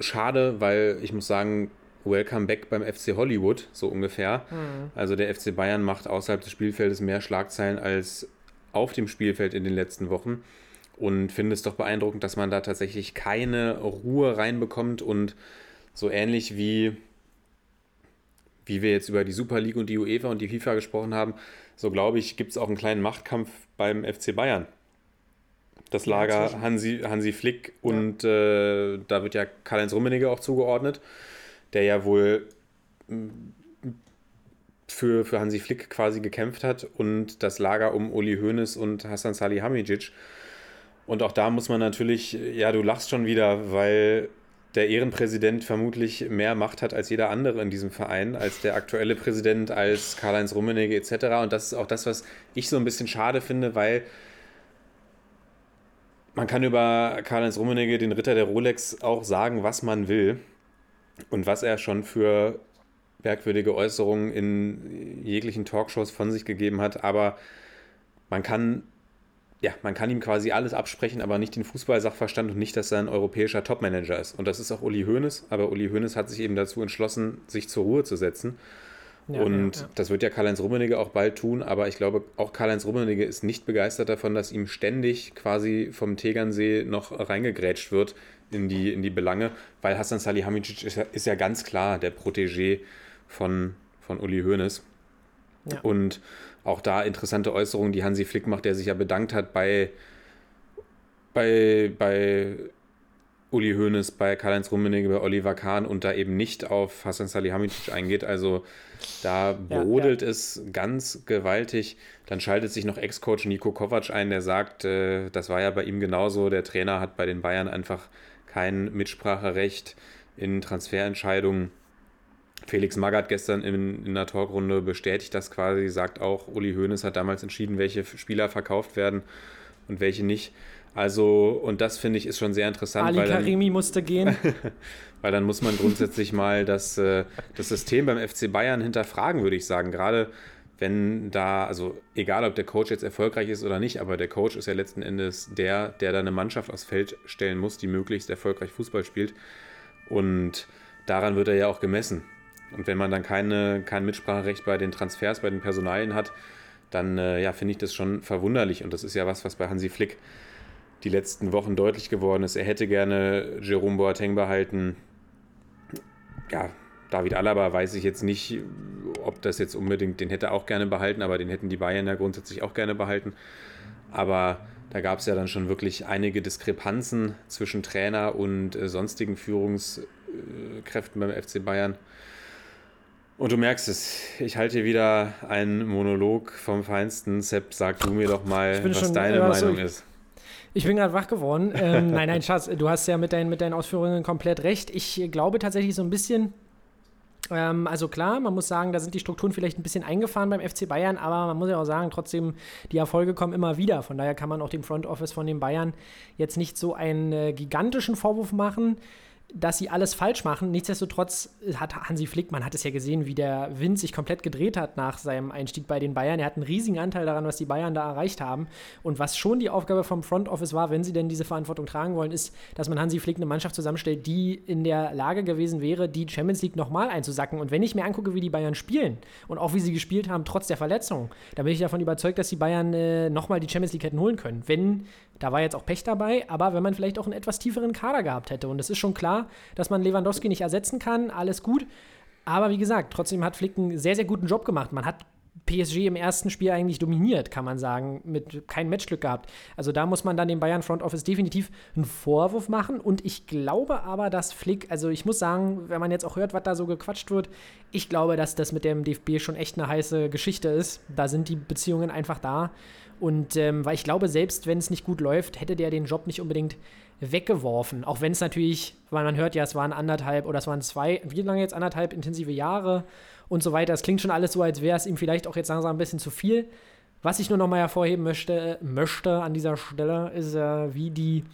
schade, weil ich muss sagen, Welcome back beim FC Hollywood, so ungefähr. Also der FC Bayern macht außerhalb des Spielfeldes mehr Schlagzeilen als auf dem Spielfeld in den letzten Wochen und finde es doch beeindruckend, dass man da tatsächlich keine Ruhe reinbekommt und so ähnlich wie wie wir jetzt über die Super League und die UEFA und die FIFA gesprochen haben, so glaube ich, gibt es auch einen kleinen Machtkampf beim FC Bayern. Das Lager inzwischen. Hansi, Hansi Flick und äh, da wird ja Karl-Heinz Rummenigge auch zugeordnet, der ja wohl mm, für, für Hansi Flick quasi gekämpft hat und das Lager um Uli Hoeneß und Hassan Salihamidzic. Und auch da muss man natürlich, ja, du lachst schon wieder, weil der Ehrenpräsident vermutlich mehr Macht hat als jeder andere in diesem Verein, als der aktuelle Präsident, als Karl-Heinz Rummenigge etc. Und das ist auch das, was ich so ein bisschen schade finde, weil man kann über Karl-Heinz Rummenigge, den Ritter der Rolex, auch sagen, was man will und was er schon für merkwürdige Äußerungen in jeglichen Talkshows von sich gegeben hat. Aber man kann, ja, man kann ihm quasi alles absprechen, aber nicht den Fußballsachverstand und nicht, dass er ein europäischer Topmanager ist. Und das ist auch Uli Hoeneß, aber Uli Hoeneß hat sich eben dazu entschlossen, sich zur Ruhe zu setzen. Ja, und ja, ja. das wird ja Karl-Heinz Rummenigge auch bald tun, aber ich glaube, auch Karl-Heinz Rummenigge ist nicht begeistert davon, dass ihm ständig quasi vom Tegernsee noch reingegrätscht wird in die, in die Belange, weil Hassan Salihamidzic ist ja, ist ja ganz klar der Protégé von, von Uli Hoeneß. Und auch da interessante Äußerungen, die Hansi Flick macht, der sich ja bedankt hat bei, bei, bei Uli Hoeneß, bei Karl-Heinz Rummenigge, bei Oliver Kahn und da eben nicht auf Hassan Salihamidzic eingeht. Also da Ja, brodelt es ganz gewaltig. Dann schaltet sich noch Ex-Coach Nico Kovac ein, der sagt, äh, das war ja bei ihm genauso. Der Trainer hat bei den Bayern einfach kein Mitspracherecht in Transferentscheidungen. Felix Magath gestern in, in der Talkrunde bestätigt das quasi, sagt auch, Uli Hoeneß hat damals entschieden, welche Spieler verkauft werden und welche nicht. Also, und das finde ich ist schon sehr interessant, Ali weil dann, Karimi musste gehen. weil dann muss man grundsätzlich mal das, äh, das System beim FC Bayern hinterfragen, würde ich sagen. Gerade wenn da, also egal ob der Coach jetzt erfolgreich ist oder nicht, aber der Coach ist ja letzten Endes der, der da eine Mannschaft aufs Feld stellen muss, die möglichst erfolgreich Fußball spielt. Und daran wird er ja auch gemessen. Und wenn man dann keine, kein Mitspracherecht bei den Transfers, bei den Personalien hat, dann äh, ja, finde ich das schon verwunderlich. Und das ist ja was, was bei Hansi Flick die letzten Wochen deutlich geworden ist. Er hätte gerne Jerome Boateng behalten. Ja, David Alaba weiß ich jetzt nicht, ob das jetzt unbedingt, den hätte er auch gerne behalten, aber den hätten die Bayern ja grundsätzlich auch gerne behalten. Aber da gab es ja dann schon wirklich einige Diskrepanzen zwischen Trainer und äh, sonstigen Führungskräften beim FC Bayern. Und du merkst es, ich halte hier wieder einen Monolog vom Feinsten. Sepp, sag du mir doch mal, was schon, deine ja, Meinung ich- ist. Ich bin gerade wach geworden. Ähm, nein, nein, Schatz, du hast ja mit, dein, mit deinen Ausführungen komplett recht. Ich glaube tatsächlich so ein bisschen, ähm, also klar, man muss sagen, da sind die Strukturen vielleicht ein bisschen eingefahren beim FC Bayern, aber man muss ja auch sagen, trotzdem, die Erfolge kommen immer wieder. Von daher kann man auch dem Front Office von den Bayern jetzt nicht so einen äh, gigantischen Vorwurf machen dass sie alles falsch machen. Nichtsdestotrotz hat Hansi Flick, man hat es ja gesehen, wie der Wind sich komplett gedreht hat nach seinem Einstieg bei den Bayern. Er hat einen riesigen Anteil daran, was die Bayern da erreicht haben. Und was schon die Aufgabe vom Front Office war, wenn sie denn diese Verantwortung tragen wollen, ist, dass man Hansi Flick eine Mannschaft zusammenstellt, die in der Lage gewesen wäre, die Champions League nochmal einzusacken. Und wenn ich mir angucke, wie die Bayern spielen und auch wie sie gespielt haben, trotz der Verletzung, da bin ich davon überzeugt, dass die Bayern äh, nochmal die Champions League hätten holen können. Wenn, da war jetzt auch Pech dabei, aber wenn man vielleicht auch einen etwas tieferen Kader gehabt hätte. Und es ist schon klar, dass man Lewandowski nicht ersetzen kann, alles gut. Aber wie gesagt, trotzdem hat Flick einen sehr, sehr guten Job gemacht. Man hat PSG im ersten Spiel eigentlich dominiert, kann man sagen, mit kein Matchglück gehabt. Also da muss man dann dem Bayern Front Office definitiv einen Vorwurf machen und ich glaube aber, dass Flick, also ich muss sagen, wenn man jetzt auch hört, was da so gequatscht wird, ich glaube, dass das mit dem DFB schon echt eine heiße Geschichte ist. Da sind die Beziehungen einfach da und ähm, weil ich glaube, selbst wenn es nicht gut läuft, hätte der den Job nicht unbedingt weggeworfen. Auch wenn es natürlich, weil man hört ja, es waren anderthalb oder es waren zwei, wie lange jetzt anderthalb intensive Jahre und so weiter. Es klingt schon alles so, als wäre es ihm vielleicht auch jetzt langsam ein bisschen zu viel. Was ich nur noch mal hervorheben möchte, möchte an dieser Stelle, ist, äh, wie die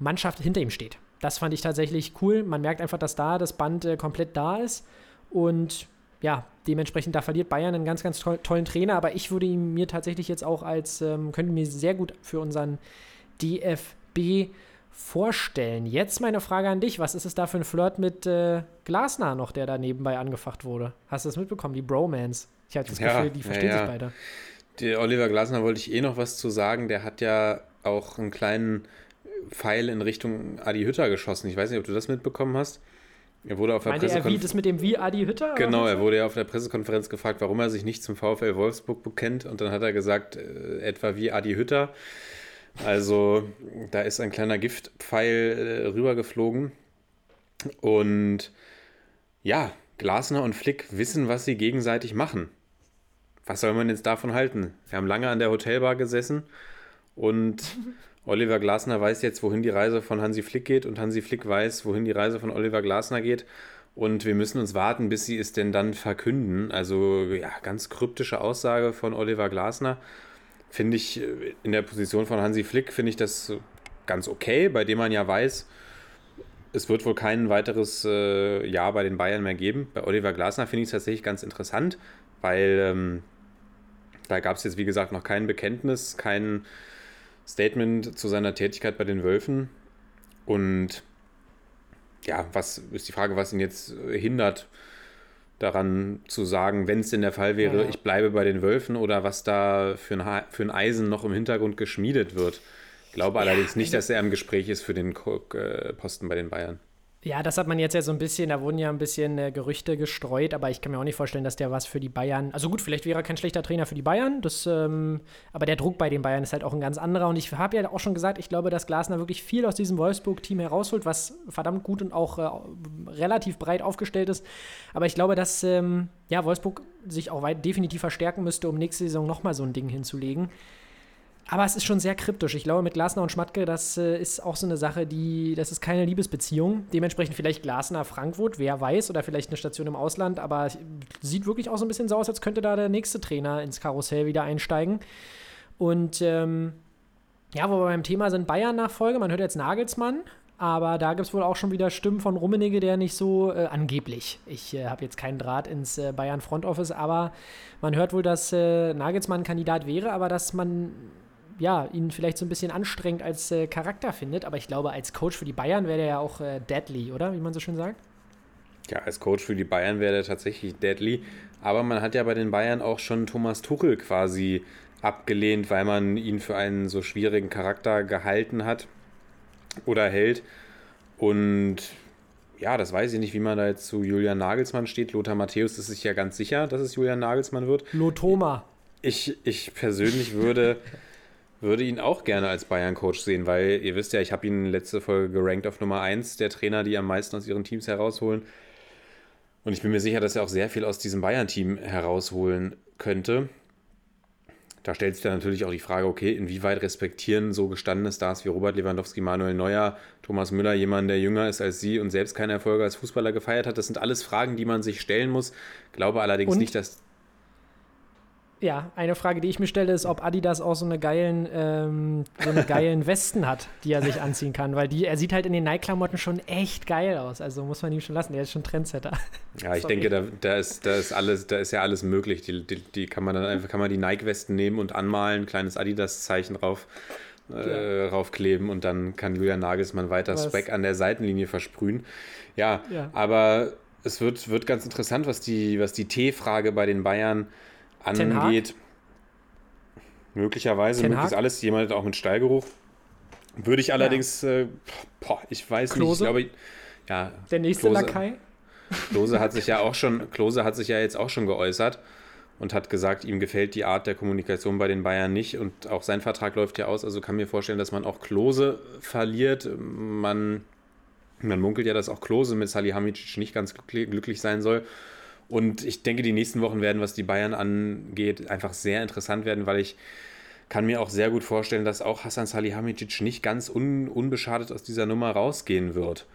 Mannschaft hinter ihm steht. Das fand ich tatsächlich cool. Man merkt einfach, dass da das Band äh, komplett da ist. Und ja, dementsprechend, da verliert Bayern einen ganz, ganz toll, tollen Trainer. Aber ich würde ihn mir tatsächlich jetzt auch als, ähm, könnte mir sehr gut für unseren DFB vorstellen. Jetzt meine Frage an dich. Was ist es da für ein Flirt mit äh, Glasner noch, der da nebenbei angefacht wurde? Hast du das mitbekommen? Die Bromance. Ich hatte das Ja, Gefühl, die ja, verstehen ja. sich beide. Der Oliver Glasner wollte ich eh noch was zu sagen. Der hat ja auch einen kleinen Pfeil in Richtung Adi Hütter geschossen. Ich weiß nicht, ob du das mitbekommen hast. Er wurde auf der Meinte er wie Pressekonferenz. das mit dem wie Adi Hütter? Genau, er wurde ja auf der Pressekonferenz gefragt, warum er sich nicht zum VfL Wolfsburg bekennt. Und dann hat er gesagt, äh, etwa wie Adi Hütter. Also da ist ein kleiner Giftpfeil äh, rübergeflogen. Und ja, Glasner und Flick wissen, was sie gegenseitig machen. Was soll man jetzt davon halten? Wir haben lange an der Hotelbar gesessen und Oliver Glasner weiß jetzt, wohin die Reise von Hansi Flick geht und Hansi Flick weiß, wohin die Reise von Oliver Glasner geht. Und wir müssen uns warten, bis sie es denn dann verkünden. Also ja, ganz kryptische Aussage von Oliver Glasner. Finde ich äh, in der Position von Hansi Flick, finde ich das ganz okay, bei dem man ja weiß, es wird wohl kein weiteres äh, Jahr bei den Bayern mehr geben. Bei Oliver Glasner finde ich es tatsächlich ganz interessant, weil ähm, da gab es jetzt, wie gesagt, noch kein Bekenntnis, kein Statement zu seiner Tätigkeit bei den Wölfen. Und ja, was ist die Frage, was ihn jetzt äh, hindert, daran zu sagen, wenn es denn der Fall wäre, Ja. ich bleibe bei den Wölfen oder was da für ein, Ha- für ein Eisen noch im Hintergrund geschmiedet wird. Ich glaube allerdings nicht, dass er im Gespräch ist für den äh, Posten bei den Bayern. Ja, das hat man jetzt ja so ein bisschen, da wurden ja ein bisschen äh, Gerüchte gestreut, aber ich kann mir auch nicht vorstellen, dass der was für die Bayern. Also gut, vielleicht wäre er kein schlechter Trainer für die Bayern, das, ähm, aber der Druck bei den Bayern ist halt auch ein ganz anderer. Und ich habe ja auch schon gesagt, ich glaube, dass Glasner wirklich viel aus diesem Wolfsburg-Team herausholt, was verdammt gut und auch äh, relativ breit aufgestellt ist. Aber ich glaube, dass ähm, ja, Wolfsburg sich auch weit definitiv verstärken müsste, um nächste Saison nochmal so ein Ding hinzulegen. Aber es ist schon sehr kryptisch. Ich glaube, mit Glasner und Schmatke, das äh, ist auch so eine Sache, die, das ist keine Liebesbeziehung. Dementsprechend vielleicht Glasner Frankfurt, wer weiß, oder vielleicht eine Station im Ausland, aber sieht wirklich auch so ein bisschen so aus, als könnte da der nächste Trainer ins Karussell wieder einsteigen. Und ähm, ja, wo wir beim Thema sind Bayern-Nachfolge, man hört jetzt Nagelsmann, Aber da gibt es wohl auch schon wieder Stimmen von Rummenigge, der nicht so äh, angeblich. Ich äh, habe jetzt keinen Draht ins äh, Bayern Front Office, aber man hört wohl, dass äh, Nagelsmann Kandidat wäre, aber dass man ja, ihn vielleicht so ein bisschen anstrengend als äh, Charakter findet. Aber ich glaube, als Coach für die Bayern wäre der ja auch äh, deadly, oder? Wie man so schön sagt. Ja, als Coach für die Bayern wäre der tatsächlich deadly. Aber man hat ja bei den Bayern auch schon Thomas Tuchel quasi abgelehnt, weil man ihn für einen so schwierigen Charakter gehalten hat oder hält. Und ja, das weiß ich nicht, wie man da jetzt zu Julian Nagelsmann steht. Lothar Matthäus ist sich ja ganz sicher, dass es Julian Nagelsmann wird. Lotoma. Ich, ich persönlich würde, würde ihn auch gerne als Bayern-Coach sehen, weil ihr wisst ja, ich habe ihn letzte Folge gerankt auf Nummer 1 der Trainer, die am meisten aus ihren Teams herausholen. Und ich bin mir sicher, dass er auch sehr viel aus diesem Bayern-Team herausholen könnte. Da stellt sich dann natürlich auch die Frage, okay, inwieweit respektieren so gestandene Stars wie Robert Lewandowski, Manuel Neuer, Thomas Müller jemanden, der jünger ist als sie und selbst keine Erfolge als Fußballer gefeiert hat? Das sind alles Fragen, die man sich stellen muss. Glaube allerdings Und? nicht, dass Ja, eine Frage, die ich mir stelle, ist, ob Adidas auch so eine geilen, ähm, so eine geilen Westen hat, die er sich anziehen kann, weil die, er sieht halt in den Nike-Klamotten schon echt geil aus. Also muss man ihm schon lassen. Er ist schon Trendsetter. Ja, ich Sorry. denke, da, da, ist, da ist alles, da ist ja alles möglich. Die, die, die kann man dann einfach, kann man die Nike-Westen nehmen und anmalen, kleines Adidas-Zeichen drauf, äh, raufkleben und dann kann Julian Nagelsmann weiter Was? Swag an der Seitenlinie versprühen. Ja, Ja. aber es wird, wird ganz interessant, was die, was die T-Frage bei den Bayern Hag? Angeht. Möglicherweise, möglichst alles, jemand auch mit Stallgeruch. Würde ich allerdings, äh, boah, ich weiß nicht, ich Klose? glaube, ja, Der nächste Klose- Lakai. Klose hat sich ja auch schon, Klose hat sich ja jetzt auch schon geäußert und hat gesagt, ihm gefällt die Art der Kommunikation bei den Bayern nicht und auch sein Vertrag läuft ja aus, also kann mir vorstellen, dass man auch Klose verliert. Man, man munkelt ja, dass auch Klose mit Salihamidzic nicht ganz glücklich sein soll. Und ich denke, die nächsten Wochen werden, was die Bayern angeht, einfach sehr interessant werden, weil ich kann mir auch sehr gut vorstellen, dass auch Hassan Salihamidzic nicht ganz un, unbeschadet aus dieser Nummer rausgehen wird.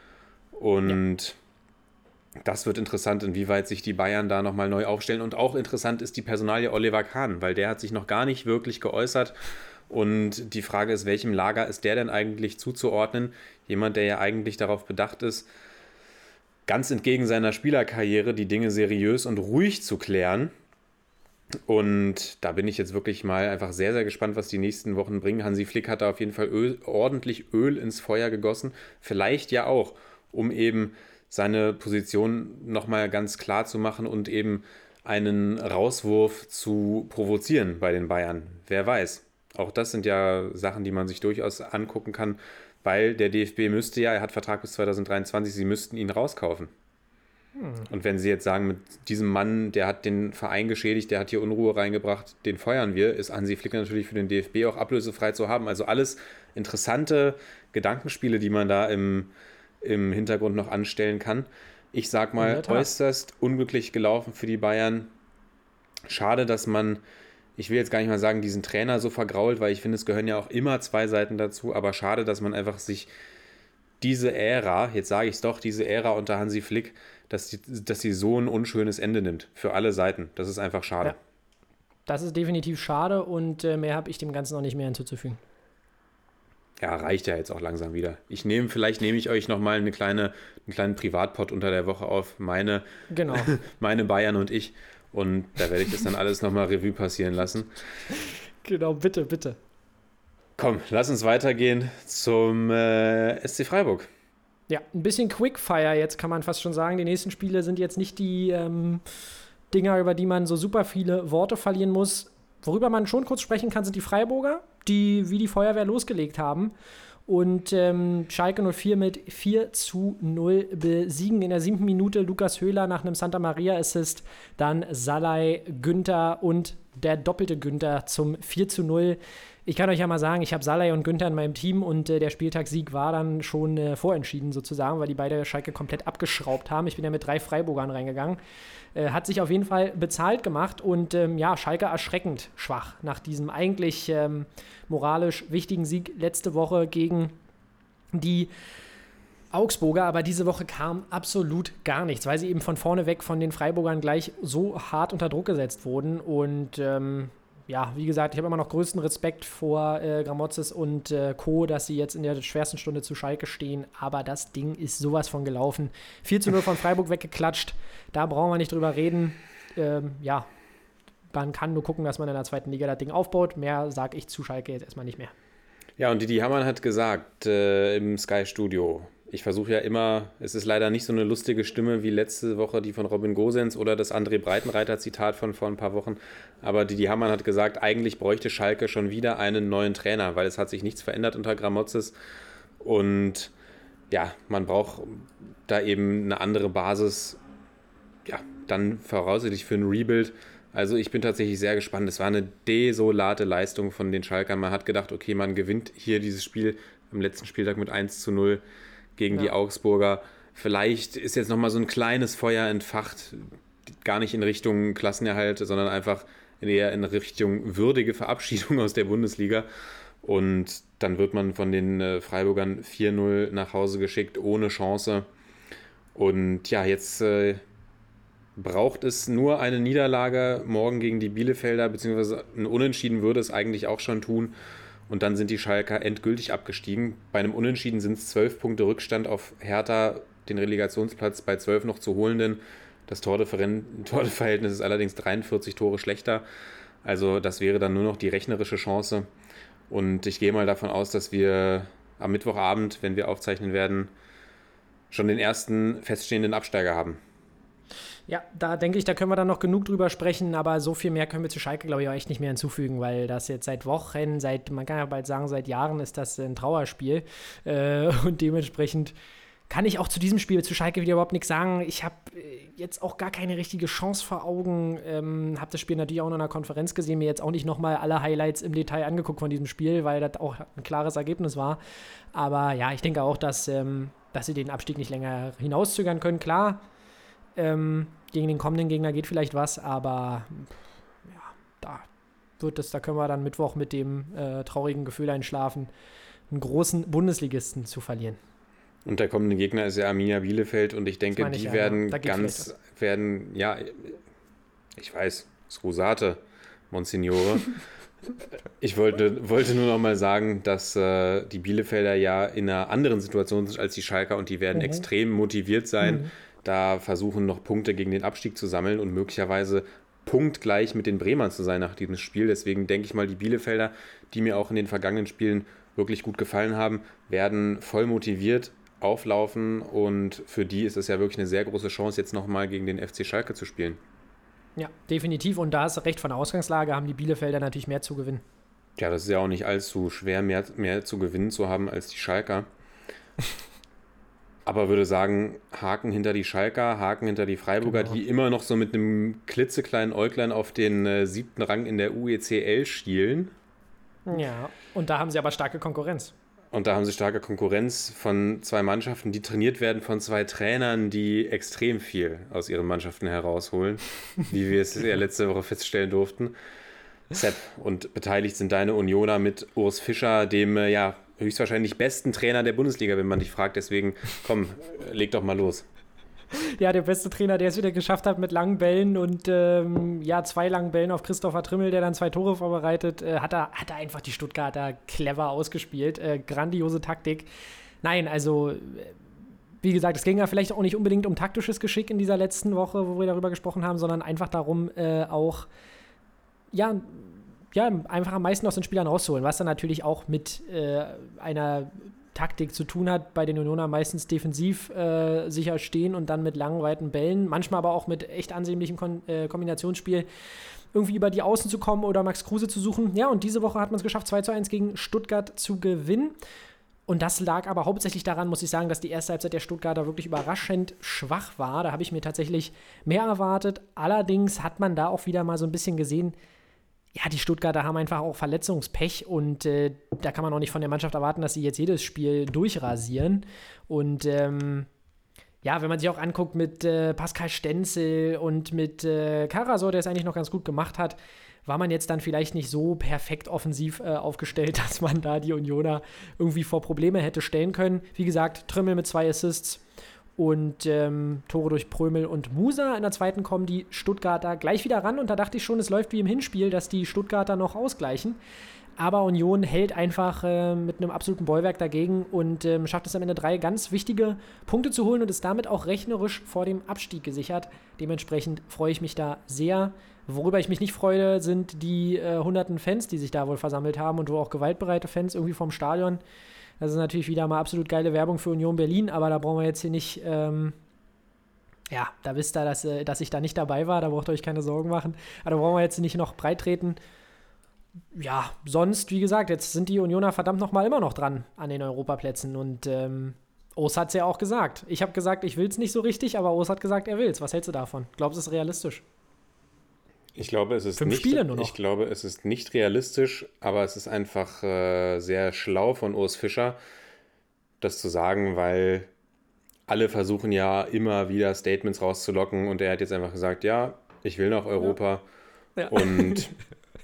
Und das wird interessant, inwieweit sich die Bayern da nochmal neu aufstellen. Und auch interessant ist die Personalie Oliver Kahn, weil der hat sich noch gar nicht wirklich geäußert. Und die Frage ist, welchem Lager ist der denn eigentlich zuzuordnen? Jemand, der ja eigentlich darauf bedacht ist, ganz entgegen seiner Spielerkarriere die Dinge seriös und ruhig zu klären. Und da bin ich jetzt wirklich mal einfach sehr, sehr gespannt, was die nächsten Wochen bringen. Hansi Flick hat da auf jeden Fall Öl, ordentlich Öl ins Feuer gegossen. Vielleicht ja auch, um eben seine Position nochmal ganz klar zu machen und eben einen Rauswurf zu provozieren bei den Bayern. Wer weiß. Auch das sind ja Sachen, die man sich durchaus angucken kann, weil der DFB müsste ja, er hat Vertrag bis 2023, sie müssten ihn rauskaufen. Und wenn Sie jetzt sagen, mit diesem Mann, der hat den Verein geschädigt, der hat hier Unruhe reingebracht, den feuern wir, ist Hansi Flick natürlich für den DFB auch ablösefrei zu haben. Also alles interessante Gedankenspiele, die man da im, im Hintergrund noch anstellen kann. Ich sag mal, äußerst unglücklich gelaufen für die Bayern. Schade, dass man, ich will jetzt gar nicht mal sagen, diesen Trainer so vergrault, weil ich finde, es gehören ja auch immer zwei Seiten dazu, aber schade, dass man einfach sich diese Ära, jetzt sage ich es doch, diese Ära unter Hansi Flick, dass sie, dass sie so ein unschönes Ende nimmt. Für alle Seiten. Das ist einfach schade. Ja. Das ist definitiv schade und äh, mehr habe ich dem Ganzen noch nicht mehr hinzuzufügen. Ja. reicht ja jetzt auch langsam wieder. Ich nehme, vielleicht nehme ich euch nochmal eine kleine, einen kleinen Privatpot unter der Woche auf. Meine, Genau. meine Bayern und ich. Und da werde ich das dann alles nochmal Revue passieren lassen. genau, bitte, bitte. Komm, lass uns weitergehen zum äh, SC Freiburg. Ja, ein bisschen Quickfire jetzt kann man fast schon sagen. Die nächsten Spiele sind jetzt nicht die ähm, Dinger, über die man so super viele Worte verlieren muss. Worüber man schon kurz sprechen kann, sind die Freiburger, die wie die Feuerwehr losgelegt haben und ähm, Schalke 04 mit 4 zu 0 besiegen. In der siebten Minute Lukas Höhler nach einem Santa Maria Assist, dann Salai, Günther und der doppelte Günther zum 4 zu 0. Ich kann euch ja mal sagen, ich habe Salai und Günther in meinem Team und äh, der Spieltagssieg war dann schon äh, vorentschieden sozusagen, weil die beide Schalke komplett abgeschraubt haben. Ich bin ja mit drei Freiburgern reingegangen. Äh, hat sich auf jeden Fall bezahlt gemacht und ähm, ja, Schalke erschreckend schwach nach diesem eigentlich ähm, moralisch wichtigen Sieg letzte Woche gegen die Augsburger, aber diese Woche kam absolut gar nichts, weil sie eben von vorne weg von den Freiburgern gleich so hart unter Druck gesetzt wurden und ähm, ja, wie gesagt, ich habe immer noch größten Respekt vor äh, Gramozis und äh, Co., dass sie jetzt in der schwersten Stunde zu Schalke stehen. Aber das Ding ist sowas von gelaufen. 4 zu 0 von Freiburg weggeklatscht. Da brauchen wir nicht drüber reden. Ähm, ja, man kann nur gucken, dass man in der zweiten Liga das Ding aufbaut. Mehr sage ich zu Schalke jetzt erstmal nicht mehr. Ja, und Didi Hamann hat gesagt äh, im Sky Studio, ich versuche ja immer, es ist leider nicht so eine lustige Stimme wie letzte Woche die von Robin Gosens oder das André Breitenreiter-Zitat von vor ein paar Wochen. Aber Didi Hamann hat gesagt, eigentlich bräuchte Schalke schon wieder einen neuen Trainer, weil es hat sich nichts verändert unter Gramozis. Und ja, man braucht da eben eine andere Basis, ja, dann voraussichtlich für ein Rebuild. Also ich bin tatsächlich sehr gespannt. Es war eine desolate Leistung von den Schalkern. Man hat gedacht, okay, man gewinnt hier dieses Spiel am letzten Spieltag mit 1 zu 0 gegen ja. die Augsburger. Vielleicht ist jetzt nochmal so ein kleines Feuer entfacht, gar nicht in Richtung Klassenerhalt, sondern einfach eher in Richtung würdige Verabschiedung aus der Bundesliga. Und dann wird man von den äh, Freiburgern 4-0 nach Hause geschickt, ohne Chance. Und ja, jetzt äh, braucht es nur eine Niederlage morgen gegen die Bielefelder, beziehungsweise ein Unentschieden würde es eigentlich auch schon tun. Und dann sind die Schalker endgültig abgestiegen. Bei einem Unentschieden sind es zwölf Punkte Rückstand auf Hertha, den Relegationsplatz bei zwölf noch zu holenden. Das Torverhältnis ist allerdings 43 Tore schlechter. Also das wäre dann nur noch die rechnerische Chance. Und ich gehe mal davon aus, dass wir am Mittwochabend, wenn wir aufzeichnen werden, schon den ersten feststehenden Absteiger haben. Ja, da denke ich, da können wir dann noch genug drüber sprechen, aber so viel mehr können wir zu Schalke, glaube ich, auch echt nicht mehr hinzufügen, weil das jetzt seit Wochen, seit, man kann ja bald sagen, seit Jahren ist das ein Trauerspiel. Äh, und dementsprechend kann ich auch zu diesem Spiel zu Schalke wieder überhaupt nichts sagen. Ich habe äh, jetzt auch gar keine richtige Chance vor Augen. Ähm, habe das Spiel natürlich auch in einer Konferenz gesehen, mir jetzt auch nicht nochmal alle Highlights im Detail angeguckt von diesem Spiel, weil das auch ein klares Ergebnis war. Aber ja, ich denke auch, dass, ähm, dass sie den Abstieg nicht länger hinauszögern können. Klar, ähm, gegen den kommenden Gegner geht vielleicht was, aber ja, da wird es, da können wir dann Mittwoch mit dem äh, traurigen Gefühl einschlafen, einen großen Bundesligisten zu verlieren. Und der kommende Gegner ist ja Arminia Bielefeld und ich denke, die ja, werden ganz, werden, ja, ich weiß, Skusate, Monsignore. ich wollte, wollte nur noch mal sagen, dass äh, die Bielefelder ja in einer anderen Situation sind als die Schalker und die werden mhm. extrem motiviert sein. Mhm da versuchen noch Punkte gegen den Abstieg zu sammeln und möglicherweise punktgleich mit den Bremern zu sein nach diesem Spiel. Deswegen denke ich mal, die Bielefelder, die mir auch in den vergangenen Spielen wirklich gut gefallen haben, werden voll motiviert auflaufen und für die ist es ja wirklich eine sehr große Chance, jetzt nochmal gegen den FC Schalke zu spielen. Ja, definitiv. Und da ist recht von der Ausgangslage, haben die Bielefelder natürlich mehr zu gewinnen. Ja, das ist ja auch nicht allzu schwer, mehr, mehr zu gewinnen zu haben als die Schalker. Aber würde sagen, Haken hinter die Schalker, Haken hinter die Freiburger, genau. die immer noch so mit einem klitzekleinen Äuglein auf den äh, siebten Rang in der UECL schielen. Ja, und da haben sie aber starke Konkurrenz. Und da haben sie starke Konkurrenz von zwei Mannschaften, die trainiert werden von zwei Trainern, die extrem viel aus ihren Mannschaften herausholen, wie wir es ja letzte Woche feststellen durften. Sepp, und beteiligt sind deine Unioner mit Urs Fischer, dem äh, ja höchstwahrscheinlich besten Trainer der Bundesliga, wenn man dich fragt. Deswegen, komm, leg doch mal los. Ja, der beste Trainer, der es wieder geschafft hat mit langen Bällen und ähm, ja, zwei langen Bällen auf Christopher Trimmel, der dann zwei Tore vorbereitet, äh, hat, er, hat er einfach die Stuttgarter clever ausgespielt. Äh, grandiose Taktik. Nein, also äh, wie gesagt, es ging ja vielleicht auch nicht unbedingt um taktisches Geschick in dieser letzten Woche, wo wir darüber gesprochen haben, sondern einfach darum, äh, auch ja, ja, einfach am meisten aus den Spielern rauszuholen, was dann natürlich auch mit äh, einer Taktik zu tun hat, bei den Unioner meistens defensiv äh, sicher stehen und dann mit langen, weiten Bällen, manchmal aber auch mit echt ansehnlichem Kon äh, Kombinationsspiel irgendwie über die Außen zu kommen oder Max Kruse zu suchen. Ja, und diese Woche hat man es geschafft, 2 zu 1 gegen Stuttgart zu gewinnen. Und das lag aber hauptsächlich daran, muss ich sagen, dass die erste Halbzeit der Stuttgarter wirklich überraschend schwach war. Da habe ich mir tatsächlich mehr erwartet. Allerdings hat man da auch wieder mal so ein bisschen gesehen, ja, die Stuttgarter haben einfach auch Verletzungspech und äh, da kann man auch nicht von der Mannschaft erwarten, dass sie jetzt jedes Spiel durchrasieren. Und ähm, ja, wenn man sich auch anguckt mit äh, Pascal Stenzel und mit äh, Karasor, der es eigentlich noch ganz gut gemacht hat, war man jetzt dann vielleicht nicht so perfekt offensiv äh, aufgestellt, dass man da die Unioner irgendwie vor Probleme hätte stellen können. Wie gesagt, Trümmel mit zwei Assists und ähm, Tore durch Prömel und Musa. In der zweiten kommen die Stuttgarter gleich wieder ran und da dachte ich schon, es läuft wie im Hinspiel, dass die Stuttgarter noch ausgleichen. Aber Union hält einfach äh, mit einem absoluten Bollwerk dagegen und ähm, schafft es am Ende drei ganz wichtige Punkte zu holen und ist damit auch rechnerisch vor dem Abstieg gesichert. Dementsprechend freue ich mich da sehr. Worüber ich mich nicht freue, sind die äh, hunderten Fans, die sich da wohl versammelt haben und wo auch gewaltbereite Fans irgendwie vom Stadion. Das ist natürlich wieder mal absolut geile Werbung für Union Berlin, aber da brauchen wir jetzt hier nicht. Ähm, ja, da wisst ihr, dass, äh, dass ich da nicht dabei war, da braucht ihr euch keine Sorgen machen. Aber da brauchen wir jetzt nicht noch breit treten ja, sonst, wie gesagt, jetzt sind die Unioner verdammt nochmal immer noch dran an den Europaplätzen und ähm, Os hat es ja auch gesagt. Ich habe gesagt, ich will es nicht so richtig, aber Os hat gesagt, er will es. Was hältst du davon? Glaubst du, es ist realistisch? Ich glaube, es ist Fünf nicht, Spiele nur noch. Ich glaube, es ist nicht realistisch, aber es ist einfach äh, sehr schlau von Urs Fischer, das zu sagen, weil alle versuchen ja immer wieder Statements rauszulocken und er hat jetzt einfach gesagt, ja, ich will nach Europa Ja. und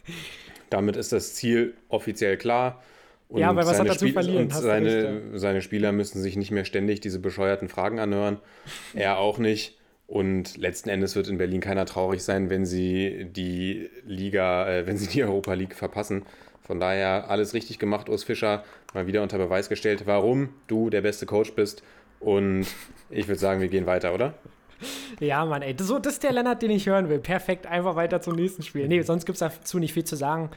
damit ist das Ziel offiziell klar. Und Ja, weil was hat er zu verlieren? Und seine, seine Spieler müssen sich nicht mehr ständig diese bescheuerten Fragen anhören. Er auch nicht. Und letzten Endes wird in Berlin keiner traurig sein, wenn sie die Liga, äh, wenn sie die Europa League verpassen. Von daher alles richtig gemacht, Urs Fischer. Mal wieder unter Beweis gestellt, warum du der beste Coach bist. Und ich würde sagen, wir gehen weiter, oder? Ja, Mann, ey, so, das ist der Lennart, den ich hören will. Perfekt, einfach weiter zum nächsten Spiel. Nee, sonst gibt es dazu nicht viel zu sagen.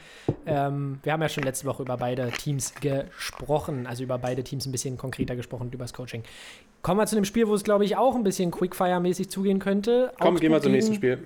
Ähm, wir haben ja schon letzte Woche über beide Teams gesprochen, also über beide Teams ein bisschen konkreter gesprochen über das Coaching. Kommen wir zu einem Spiel, wo es, glaube ich, auch ein bisschen Quickfire-mäßig zugehen könnte. Komm, gehen wir Augsburg zum nächsten Spiel.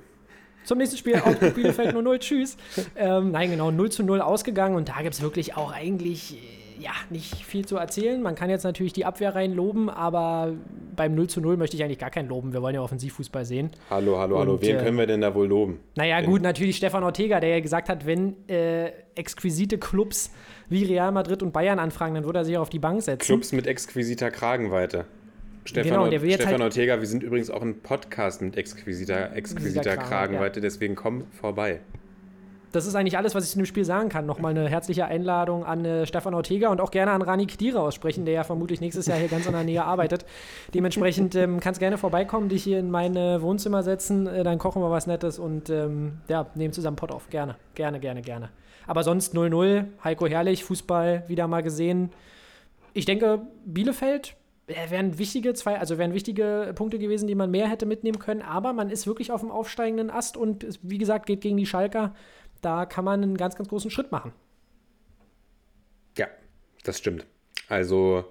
Zum nächsten Spiel, Augsburg Bielefeld 0-0, tschüss. Ähm, nein, genau, 0 zu 0 ausgegangen und da gibt es wirklich auch eigentlich äh, ja, nicht viel zu erzählen. Man kann jetzt natürlich die Abwehr rein loben, aber beim 0 zu 0 möchte ich eigentlich gar keinen loben. Wir wollen ja Offensivfußball sehen. Hallo, hallo, hallo. Und, Wen äh, können wir denn da wohl loben? Naja, gut, natürlich Stefan Ortega, der ja gesagt hat, wenn äh, exquisite Clubs wie Real Madrid und Bayern anfragen, dann würde er sich auf die Bank setzen. Clubs mit exquisiter Kragenweite. Stefan, Genau, der will jetzt Stefan halt- Ortega, wir sind übrigens auch ein Podcast mit exquisiter, exquisiter Kragen, Kragenweite, deswegen komm vorbei. Das ist eigentlich alles, was ich zu dem Spiel sagen kann. Nochmal eine herzliche Einladung an äh, Stefan Ortega und auch gerne an Rani Kdira aussprechen, der ja vermutlich nächstes Jahr hier ganz in der Nähe arbeitet. Dementsprechend ähm, kannst gerne vorbeikommen, dich hier in mein äh, Wohnzimmer setzen, äh, dann kochen wir was Nettes und ähm, ja, nehmen zusammen Pott auf. Gerne, gerne, gerne, gerne. Aber sonst 0-0, Heiko Herrlich, Fußball wieder mal gesehen. Ich denke, Bielefeld wären wichtige zwei, also wären wichtige Punkte gewesen, die man mehr hätte mitnehmen können, aber man ist wirklich auf dem aufsteigenden Ast und wie gesagt, geht gegen die Schalker. Da kann man einen ganz, ganz großen Schritt machen. Ja, das stimmt. Also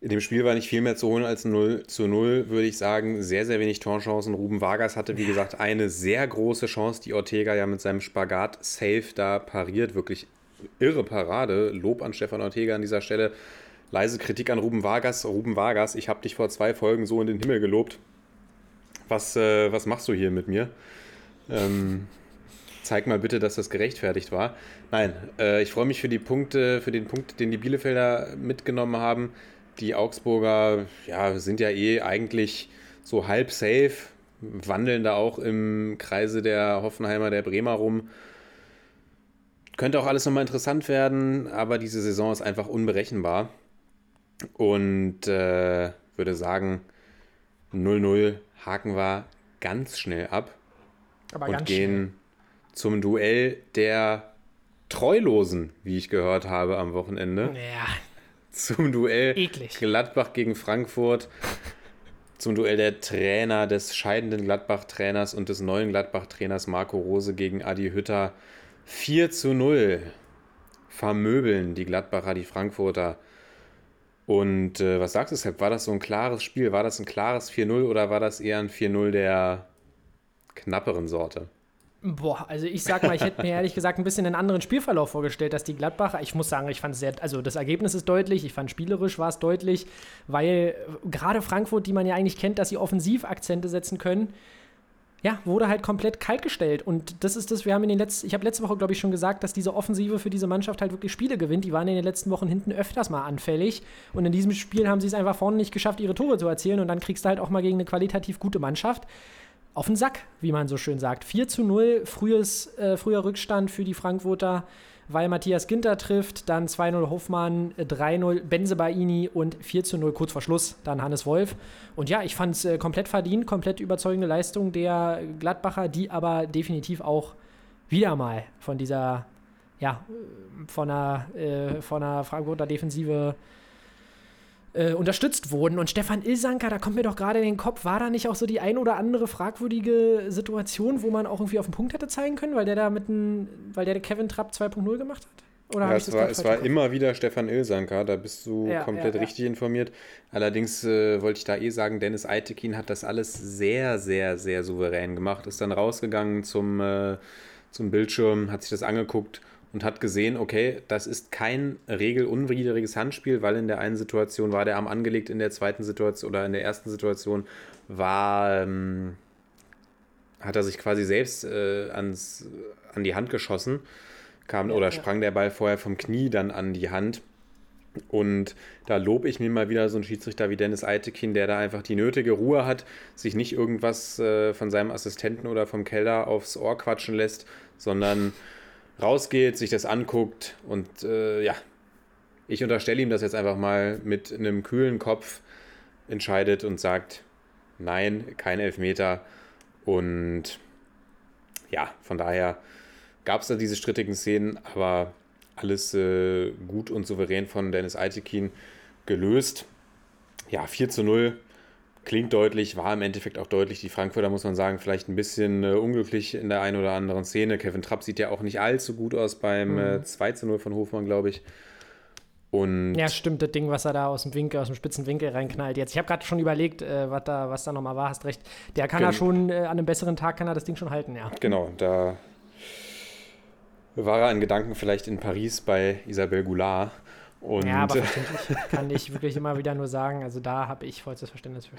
in dem Spiel war nicht viel mehr zu holen als 0 zu 0, würde ich sagen. Sehr, sehr wenig Torchancen. Ruben Vargas hatte, wie gesagt, eine sehr große Chance, die Ortega ja mit seinem Spagat-Safe da pariert. Wirklich irre Parade. Lob an Stefan Ortega an dieser Stelle. Leise Kritik an Ruben Vargas. Ruben Vargas, ich habe dich vor zwei Folgen so in den Himmel gelobt. Was, äh, was machst du hier mit mir? Ähm, zeig mal bitte, dass das gerechtfertigt war. Nein, äh, ich freue mich für die Punkte, für den Punkt, den die Bielefelder mitgenommen haben. Die Augsburger ja, sind ja eh eigentlich so halb safe, wandeln da auch im Kreise der Hoffenheimer, der Bremer rum. Könnte auch alles nochmal interessant werden, aber diese Saison ist einfach unberechenbar. Und äh, würde sagen, 0-0 haken wir ganz schnell ab Aber und gehen zum Duell der Treulosen, wie ich gehört habe am Wochenende. schnell. Ja, Zum Duell Eklig. Gladbach gegen Frankfurt. Zum Duell der Trainer, des scheidenden Gladbach-Trainers und des neuen Gladbach-Trainers Marco Rose gegen Adi Hütter. 4 zu 0 vermöbeln die Gladbacher, die Frankfurter. Und äh, was sagst du, Sepp? War das so ein klares Spiel? War das ein klares 4-0 oder war das eher ein 4-0 der knapperen Sorte? Boah, also ich sag mal, ich hätte mir ehrlich gesagt ein bisschen einen anderen Spielverlauf vorgestellt, dass die Gladbacher, ich muss sagen, ich fand es sehr, also das Ergebnis ist deutlich, ich fand spielerisch war es deutlich, weil äh, gerade Frankfurt, die man ja eigentlich kennt, dass sie Offensivakzente setzen können, ja, wurde halt komplett kaltgestellt. Und das ist das, wir haben in den letzten, ich habe letzte Woche, glaube ich, schon gesagt, dass diese Offensive für diese Mannschaft halt wirklich Spiele gewinnt. Die waren in den letzten Wochen hinten öfters mal anfällig. Und in diesem Spiel haben sie es einfach vorne nicht geschafft, ihre Tore zu erzielen. Und dann kriegst du halt auch mal gegen eine qualitativ gute Mannschaft. auf den Sack, wie man so schön sagt. 4 zu 0, frühes, äh, früher Rückstand für die Frankfurter, weil Matthias Ginter trifft, dann 2-0 Hoffmann, 3-0 Benzebaini und 4 zu 0 kurz vor Schluss dann Hannes Wolf. Und ja, ich fand es äh, komplett verdient, komplett überzeugende Leistung der Gladbacher, die aber definitiv auch wieder mal von dieser, ja, von einer, äh, von einer Frankfurter Defensive äh, unterstützt wurden. Und Stefan Ilsanker, da kommt mir doch gerade in den Kopf, war da nicht auch so die ein oder andere fragwürdige Situation, wo man auch irgendwie auf den Punkt hätte zeigen können, weil der da mit einem, weil der Kevin Trapp 2.0 gemacht hat? Oder Ja, es das war, es war immer wieder Stefan Ilsanker, da bist du Ja, komplett ja. richtig informiert. Allerdings äh, wollte ich da eh sagen, Dennis Eitekin hat das alles sehr, sehr, sehr souverän gemacht. Ist dann rausgegangen zum, äh, zum Bildschirm, hat sich das angeguckt und hat gesehen, okay, das ist kein regelunwidriges Handspiel, weil in der einen Situation war der Arm angelegt, in der zweiten Situation oder in der ersten Situation war, ähm, hat er sich quasi selbst äh, ans, an die Hand geschossen kam oder ja. sprang der Ball vorher vom Knie dann an die Hand. Und da lobe ich mir mal wieder so einen Schiedsrichter wie Dennis Eitekin, der da einfach die nötige Ruhe hat, sich nicht irgendwas äh, von seinem Assistenten oder vom Keller aufs Ohr quatschen lässt, sondern rausgeht, sich das anguckt und äh, ja, ich unterstelle ihm das jetzt einfach mal mit einem kühlen Kopf entscheidet und sagt, nein, kein Elfmeter. Und ja, von daher gab es da diese strittigen Szenen, aber alles äh, gut und souverän von Dennis Eitekin gelöst. Ja, 4 zu 0 klingt deutlich, war im Endeffekt auch deutlich. Die Frankfurter, muss man sagen, vielleicht ein bisschen äh, unglücklich in der einen oder anderen Szene. Kevin Trapp sieht ja auch nicht allzu gut aus beim äh, 2 zu 0 von Hofmann, glaube ich. Und Ja, stimmt, das Ding, was er da aus dem Winkel, aus dem spitzen Winkel reinknallt. Jetzt, ich habe gerade schon überlegt, äh, was da, was da nochmal war, hast recht. Der kann Gen- er schon, äh, an einem besseren Tag kann er das Ding schon halten, ja. Genau, da war er in Gedanken vielleicht in Paris bei Isabelle Goulart. Und, ja, aber verständlich kann ich wirklich immer wieder nur sagen, also da habe ich vollstes Verständnis für.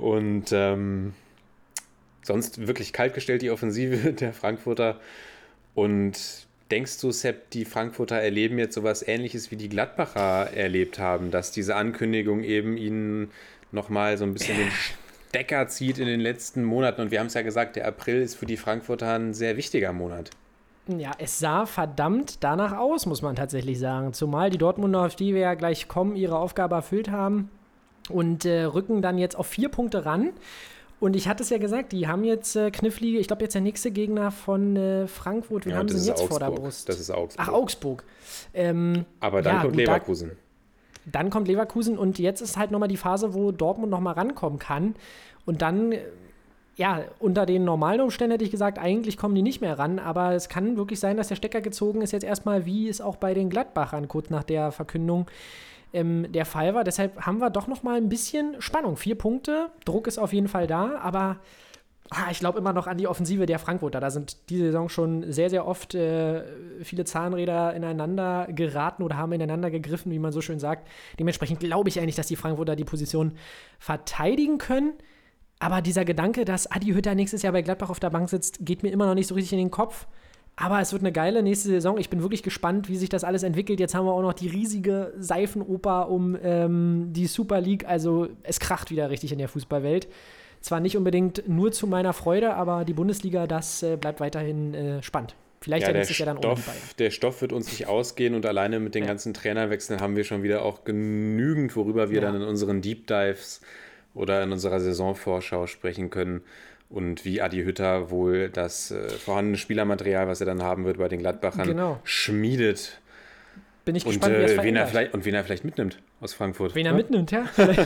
und ähm, sonst wirklich kaltgestellt die Offensive der Frankfurter. Und denkst du, Sepp, die Frankfurter erleben jetzt sowas ähnliches wie die Gladbacher erlebt haben, dass diese Ankündigung eben ihnen nochmal so ein bisschen den Stecker zieht in den letzten Monaten? Und wir haben es ja gesagt, der April ist für die Frankfurter ein sehr wichtiger Monat. Ja, es sah verdammt danach aus, muss man tatsächlich sagen. Zumal die Dortmunder, auf die wir ja gleich kommen, ihre Aufgabe erfüllt haben und äh, rücken dann jetzt auf vier Punkte ran. Und ich hatte es ja gesagt, die haben jetzt äh, knifflige, ich glaube jetzt der nächste Gegner von äh, Frankfurt, wen Ja, haben sie jetzt vor der Augsburg. Brust? Das ist Augsburg. Ach, Augsburg. Ähm, Aber dann ja, kommt gut, da- Leverkusen. Dann kommt Leverkusen und jetzt ist halt nochmal die Phase, wo Dortmund nochmal rankommen kann. Und dann, äh, ja, unter den normalen Umständen hätte ich gesagt, eigentlich kommen die nicht mehr ran. Aber es kann wirklich sein, dass der Stecker gezogen ist jetzt erstmal, wie es auch bei den Gladbachern kurz nach der Verkündung ähm, der Fall war. Deshalb haben wir doch nochmal ein bisschen Spannung. Vier Punkte, Druck ist auf jeden Fall da, aber ah, ich glaube immer noch an die Offensive der Frankfurter. Da sind diese Saison schon sehr, sehr oft äh, viele Zahnräder ineinander geraten oder haben ineinander gegriffen, wie man so schön sagt. Dementsprechend glaube ich eigentlich, dass die Frankfurter die Position verteidigen können. Aber dieser Gedanke, dass Adi Hütter nächstes Jahr bei Gladbach auf der Bank sitzt, geht mir immer noch nicht so richtig in den Kopf. Aber es wird eine geile nächste Saison. Ich bin wirklich gespannt, wie sich das alles entwickelt. Jetzt haben wir auch noch die riesige Seifenoper um ähm, die Super League. Also es kracht wieder richtig in der Fußballwelt. Zwar nicht unbedingt nur zu meiner Freude, aber die Bundesliga, das äh, bleibt weiterhin äh, spannend. Vielleicht Ja, ja, der nächstes Jahr dann. Stoff, der Stoff wird uns nicht ausgehen und alleine mit den Ja. ganzen Trainerwechseln haben wir schon wieder auch genügend, worüber wir Ja. dann in unseren Deep Dives oder in unserer Saisonvorschau sprechen können und wie Adi Hütter wohl das äh, vorhandene Spielermaterial, was er dann haben wird bei den Gladbachern, Genau. schmiedet Bin ich und, gespannt, wie äh, wen er vielleicht, und wen er vielleicht mitnimmt aus Frankfurt. Wen er Ja? mitnimmt, ja.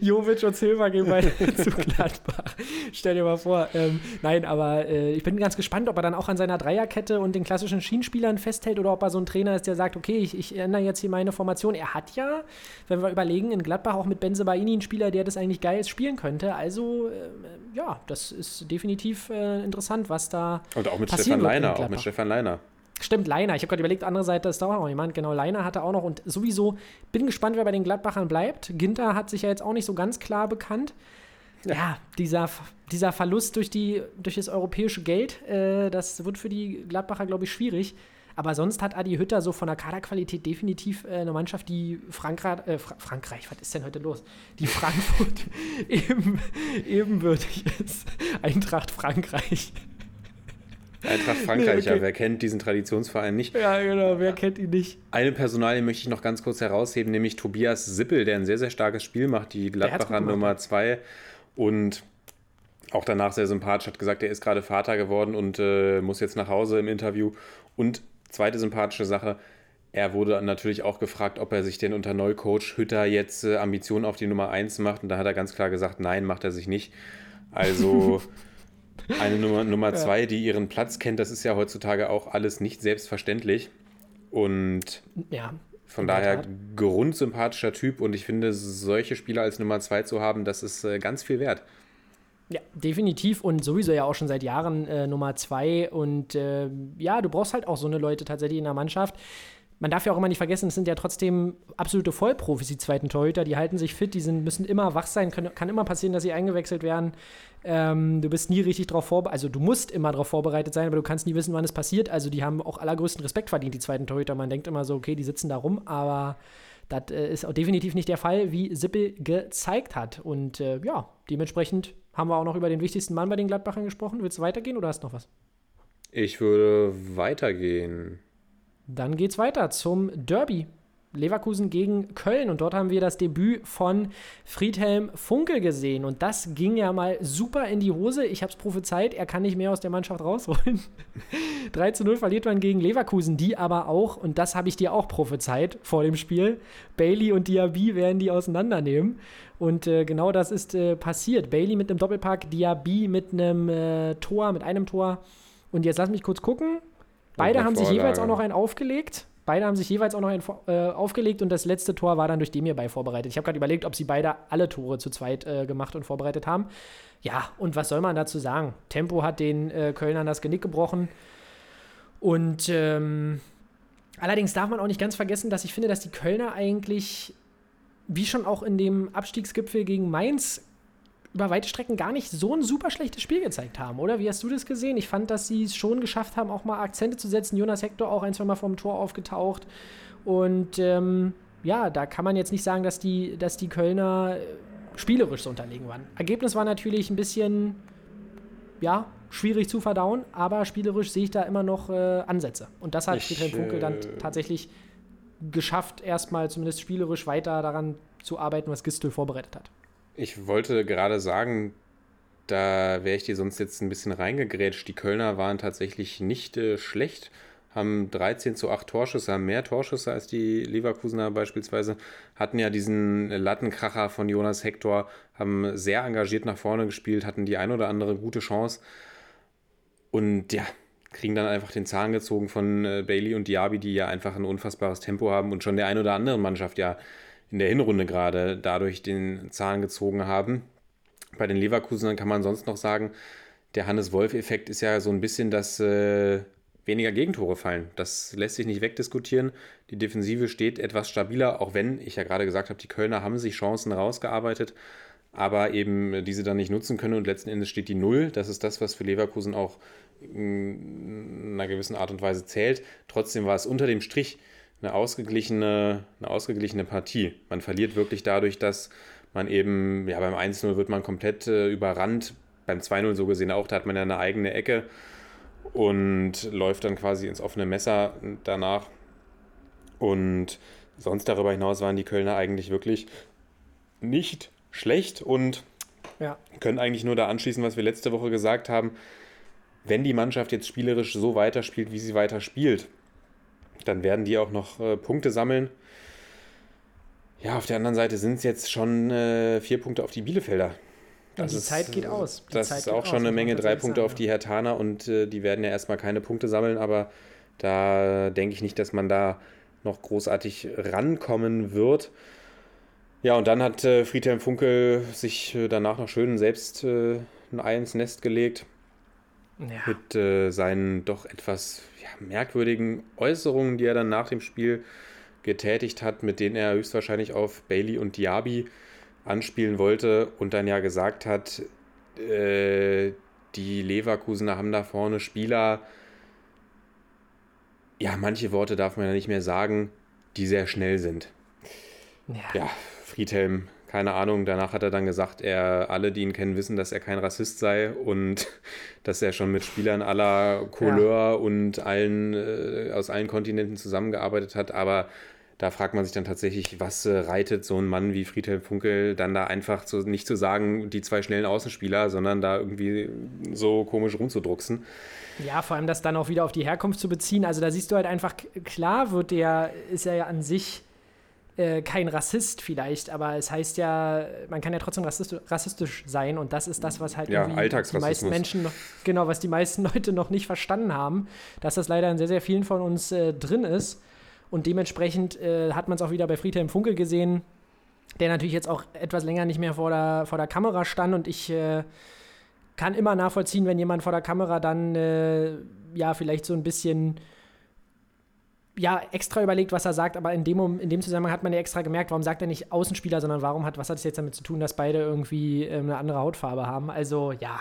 Jovic und Silva gehen beide zu Gladbach. Stell dir mal vor. Ähm, nein, aber äh, ich bin ganz gespannt, ob er dann auch an seiner Dreierkette und den klassischen Schienenspielern festhält oder ob er so ein Trainer ist, der sagt, okay, ich, ich ändere jetzt hier meine Formation. Er hat ja, wenn wir überlegen, in Gladbach auch mit Benze Baini einen Spieler, der das eigentlich geil spielen könnte. Also, äh, ja, das ist definitiv äh, interessant, was da Und auch mit Stefan Leiner, auch mit Stefan Leiner. Stimmt, Leiner. Ich habe gerade überlegt, andere Seite ist da auch noch jemand. Genau, Leiner hatte auch noch. Und sowieso bin gespannt, wer bei den Gladbachern bleibt. Ginter hat sich ja jetzt auch nicht so ganz klar bekannt. Ja, dieser, dieser Verlust durch, die, durch das europäische Geld, äh, das wird für die Gladbacher, glaube ich, schwierig. Aber sonst hat Adi Hütter so von der Kaderqualität definitiv äh, eine Mannschaft, die Frankreich, äh, Fra Frankreich, was ist denn heute los? Die Frankfurt eben, ebenbürtig ist. Eintracht Frankreich. Eintracht Frankreich, okay. ja, wer kennt diesen Traditionsverein nicht? Ja, genau, wer kennt ihn nicht? Eine Personalie möchte ich noch ganz kurz herausheben, nämlich Tobias Sippel, der ein sehr, sehr starkes Spiel macht, die Gladbacher Nummer 2 und auch danach sehr sympathisch, hat gesagt, er ist gerade Vater geworden und äh, muss jetzt nach Hause im Interview. Und zweite sympathische Sache, er wurde natürlich auch gefragt, ob er sich denn unter Neucoach Hütter jetzt äh, Ambitionen auf die Nummer 1 macht. Und da hat er ganz klar gesagt, nein, macht er sich nicht. Also eine Nummer, Nummer zwei, ja. die ihren Platz kennt, das ist ja heutzutage auch alles nicht selbstverständlich. Und ja, von daher grundsympathischer Typ und ich finde, solche Spieler als Nummer zwei zu haben, das ist äh, ganz viel wert. Ja, definitiv und sowieso ja auch schon seit Jahren äh, Nummer zwei. Und äh, ja, du brauchst halt auch so eine Leute tatsächlich in der Mannschaft. Man darf ja auch immer nicht vergessen, es sind ja trotzdem absolute Vollprofis, die zweiten Torhüter. Die halten sich fit, die sind, müssen immer wach sein. Können, kann immer passieren, dass sie eingewechselt werden. Ähm, du bist nie richtig darauf vorbereitet. Also, du musst immer darauf vorbereitet sein, aber du kannst nie wissen, wann es passiert. Also, die haben auch allergrößten Respekt verdient, die zweiten Torhüter. Man denkt immer so, okay, die sitzen da rum, aber das äh, ist auch definitiv nicht der Fall, wie Sippel gezeigt hat. Und äh, ja, dementsprechend haben wir auch noch über den wichtigsten Mann bei den Gladbachern gesprochen. Willst du weitergehen oder hast du noch was? Ich würde weitergehen. Dann geht's weiter zum Derby. Leverkusen gegen Köln und dort haben wir das Debüt von Friedhelm Funkel gesehen und das ging ja mal super in die Hose. Ich habe es prophezeit, er kann nicht mehr aus der Mannschaft rausholen. 3 zu 0 verliert man gegen Leverkusen, die aber auch, und das habe ich dir auch prophezeit vor dem Spiel, Bailey und Diaby werden die auseinandernehmen. Und äh, genau das ist äh, passiert. Bailey mit einem Doppelpack, Diaby mit einem äh, Tor, mit einem Tor. Und jetzt lass mich kurz gucken. Beide haben sich jeweils auch noch einen aufgelegt. Beide haben sich jeweils auch noch einen äh, aufgelegt und das letzte Tor war dann durch Demir bei vorbereitet. Ich habe gerade überlegt, ob sie beide alle Tore zu zweit äh, gemacht und vorbereitet haben. Ja, und was soll man dazu sagen? Tempo hat den äh, Kölnern das Genick gebrochen. Und ähm, allerdings darf man auch nicht ganz vergessen, dass ich finde, dass die Kölner eigentlich, wie schon auch in dem Abstiegsgipfel gegen Mainz, über weite Strecken gar nicht so ein super schlechtes Spiel gezeigt haben, oder? Wie hast du das gesehen? Ich fand, dass sie es schon geschafft haben, auch mal Akzente zu setzen. Jonas Hector auch ein, zwei Mal vom Tor aufgetaucht. Und ähm, ja, da kann man jetzt nicht sagen, dass die, dass die Kölner äh, spielerisch so unterlegen waren. Ergebnis war natürlich ein bisschen, ja, schwierig zu verdauen, aber spielerisch sehe ich da immer noch äh, Ansätze. Und das hat Friedhelm Funkel dann äh, tatsächlich geschafft, erstmal zumindest spielerisch weiter daran zu arbeiten, was Gistel vorbereitet hat. Ich wollte gerade sagen, da wäre ich dir sonst jetzt ein bisschen reingegrätscht. Die Kölner waren tatsächlich nicht äh, schlecht, haben 13 zu 8 Torschüsse, haben mehr Torschüsse als die Leverkusener beispielsweise, hatten ja diesen Lattenkracher von Jonas Hector, haben sehr engagiert nach vorne gespielt, hatten die ein oder andere gute Chance und ja, kriegen dann einfach den Zahn gezogen von äh, Bailey und Diaby, die ja einfach ein unfassbares Tempo haben und schon der ein oder anderen Mannschaft ja in der Hinrunde gerade dadurch den Zahn gezogen haben. Bei den Leverkusenern kann man sonst noch sagen, der Hannes-Wolf-Effekt ist ja so ein bisschen, dass äh, weniger Gegentore fallen. Das lässt sich nicht wegdiskutieren. Die Defensive steht etwas stabiler, auch wenn, ich ja gerade gesagt habe, die Kölner haben sich Chancen rausgearbeitet, aber eben diese dann nicht nutzen können und letzten Endes steht die Null. Das ist das, was für Leverkusen auch in einer gewissen Art und Weise zählt. Trotzdem war es unter dem Strich eine ausgeglichene, eine ausgeglichene Partie. Man verliert wirklich dadurch, dass man eben, ja, beim 1-0 wird man komplett äh, überrannt, beim 2-0 so gesehen auch, da hat man ja eine eigene Ecke und läuft dann quasi ins offene Messer danach. Und sonst darüber hinaus waren die Kölner eigentlich wirklich nicht schlecht und ja. können eigentlich nur da anschließen, was wir letzte Woche gesagt haben. Wenn die Mannschaft jetzt spielerisch so weiterspielt, wie sie weiter spielt, dann werden die auch noch äh, Punkte sammeln. Ja, auf der anderen Seite sind es jetzt schon äh, vier Punkte auf die Bielefelder. Das die ist, Zeit geht aus. Die das Zeit ist auch schon aus, eine Menge, drei Punkte sagen, auf die Hertaner und äh, die werden ja erstmal keine Punkte sammeln, aber da denke ich nicht, dass man da noch großartig rankommen wird. Ja, und dann hat äh, Friedhelm Funkel sich äh, danach noch schön selbst äh, ein Ei ins Nest gelegt. Ja. Mit äh, seinen doch etwas ja, merkwürdigen Äußerungen, die er dann nach dem Spiel getätigt hat, mit denen er höchstwahrscheinlich auf Bailey und Diaby anspielen wollte und dann ja gesagt hat, äh, die Leverkusener haben da vorne Spieler, ja, manche Worte darf man ja nicht mehr sagen, die sehr schnell sind. Ja. Ja, Friedhelm, keine Ahnung. Danach hat er dann gesagt, er, alle, die ihn kennen, wissen, dass er kein Rassist sei und dass er schon mit Spielern aller Couleur und allen, äh, aus allen Kontinenten zusammengearbeitet hat. Aber da fragt man sich dann tatsächlich, was äh, reitet so ein Mann wie Friedhelm Funkel dann da einfach zu, nicht zu sagen, die zwei schnellen Außenspieler, sondern da irgendwie so komisch rumzudrucksen. Ja, vor allem das dann auch wieder auf die Herkunft zu beziehen. Also da siehst du halt einfach, klar wird der, ist er ja an sich äh, kein Rassist vielleicht, aber es heißt ja, man kann ja trotzdem rassistisch, rassistisch sein und das ist das, was halt Ja, irgendwie die meisten Menschen noch, genau, was die meisten Leute noch nicht verstanden haben, dass das leider in sehr, sehr vielen von uns äh, drin ist. Und dementsprechend äh, hat man es auch wieder bei Friedhelm Funkel gesehen, der natürlich jetzt auch etwas länger nicht mehr vor der, vor der Kamera stand. Und ich äh, kann immer nachvollziehen, wenn jemand vor der Kamera dann äh, ja vielleicht so ein bisschen ja extra überlegt, was er sagt, aber in dem, in dem Zusammenhang hat man ja extra gemerkt, warum sagt er nicht Außenspieler, sondern warum hat, was hat es jetzt damit zu tun, dass beide irgendwie ähm, eine andere Hautfarbe haben. Also ja,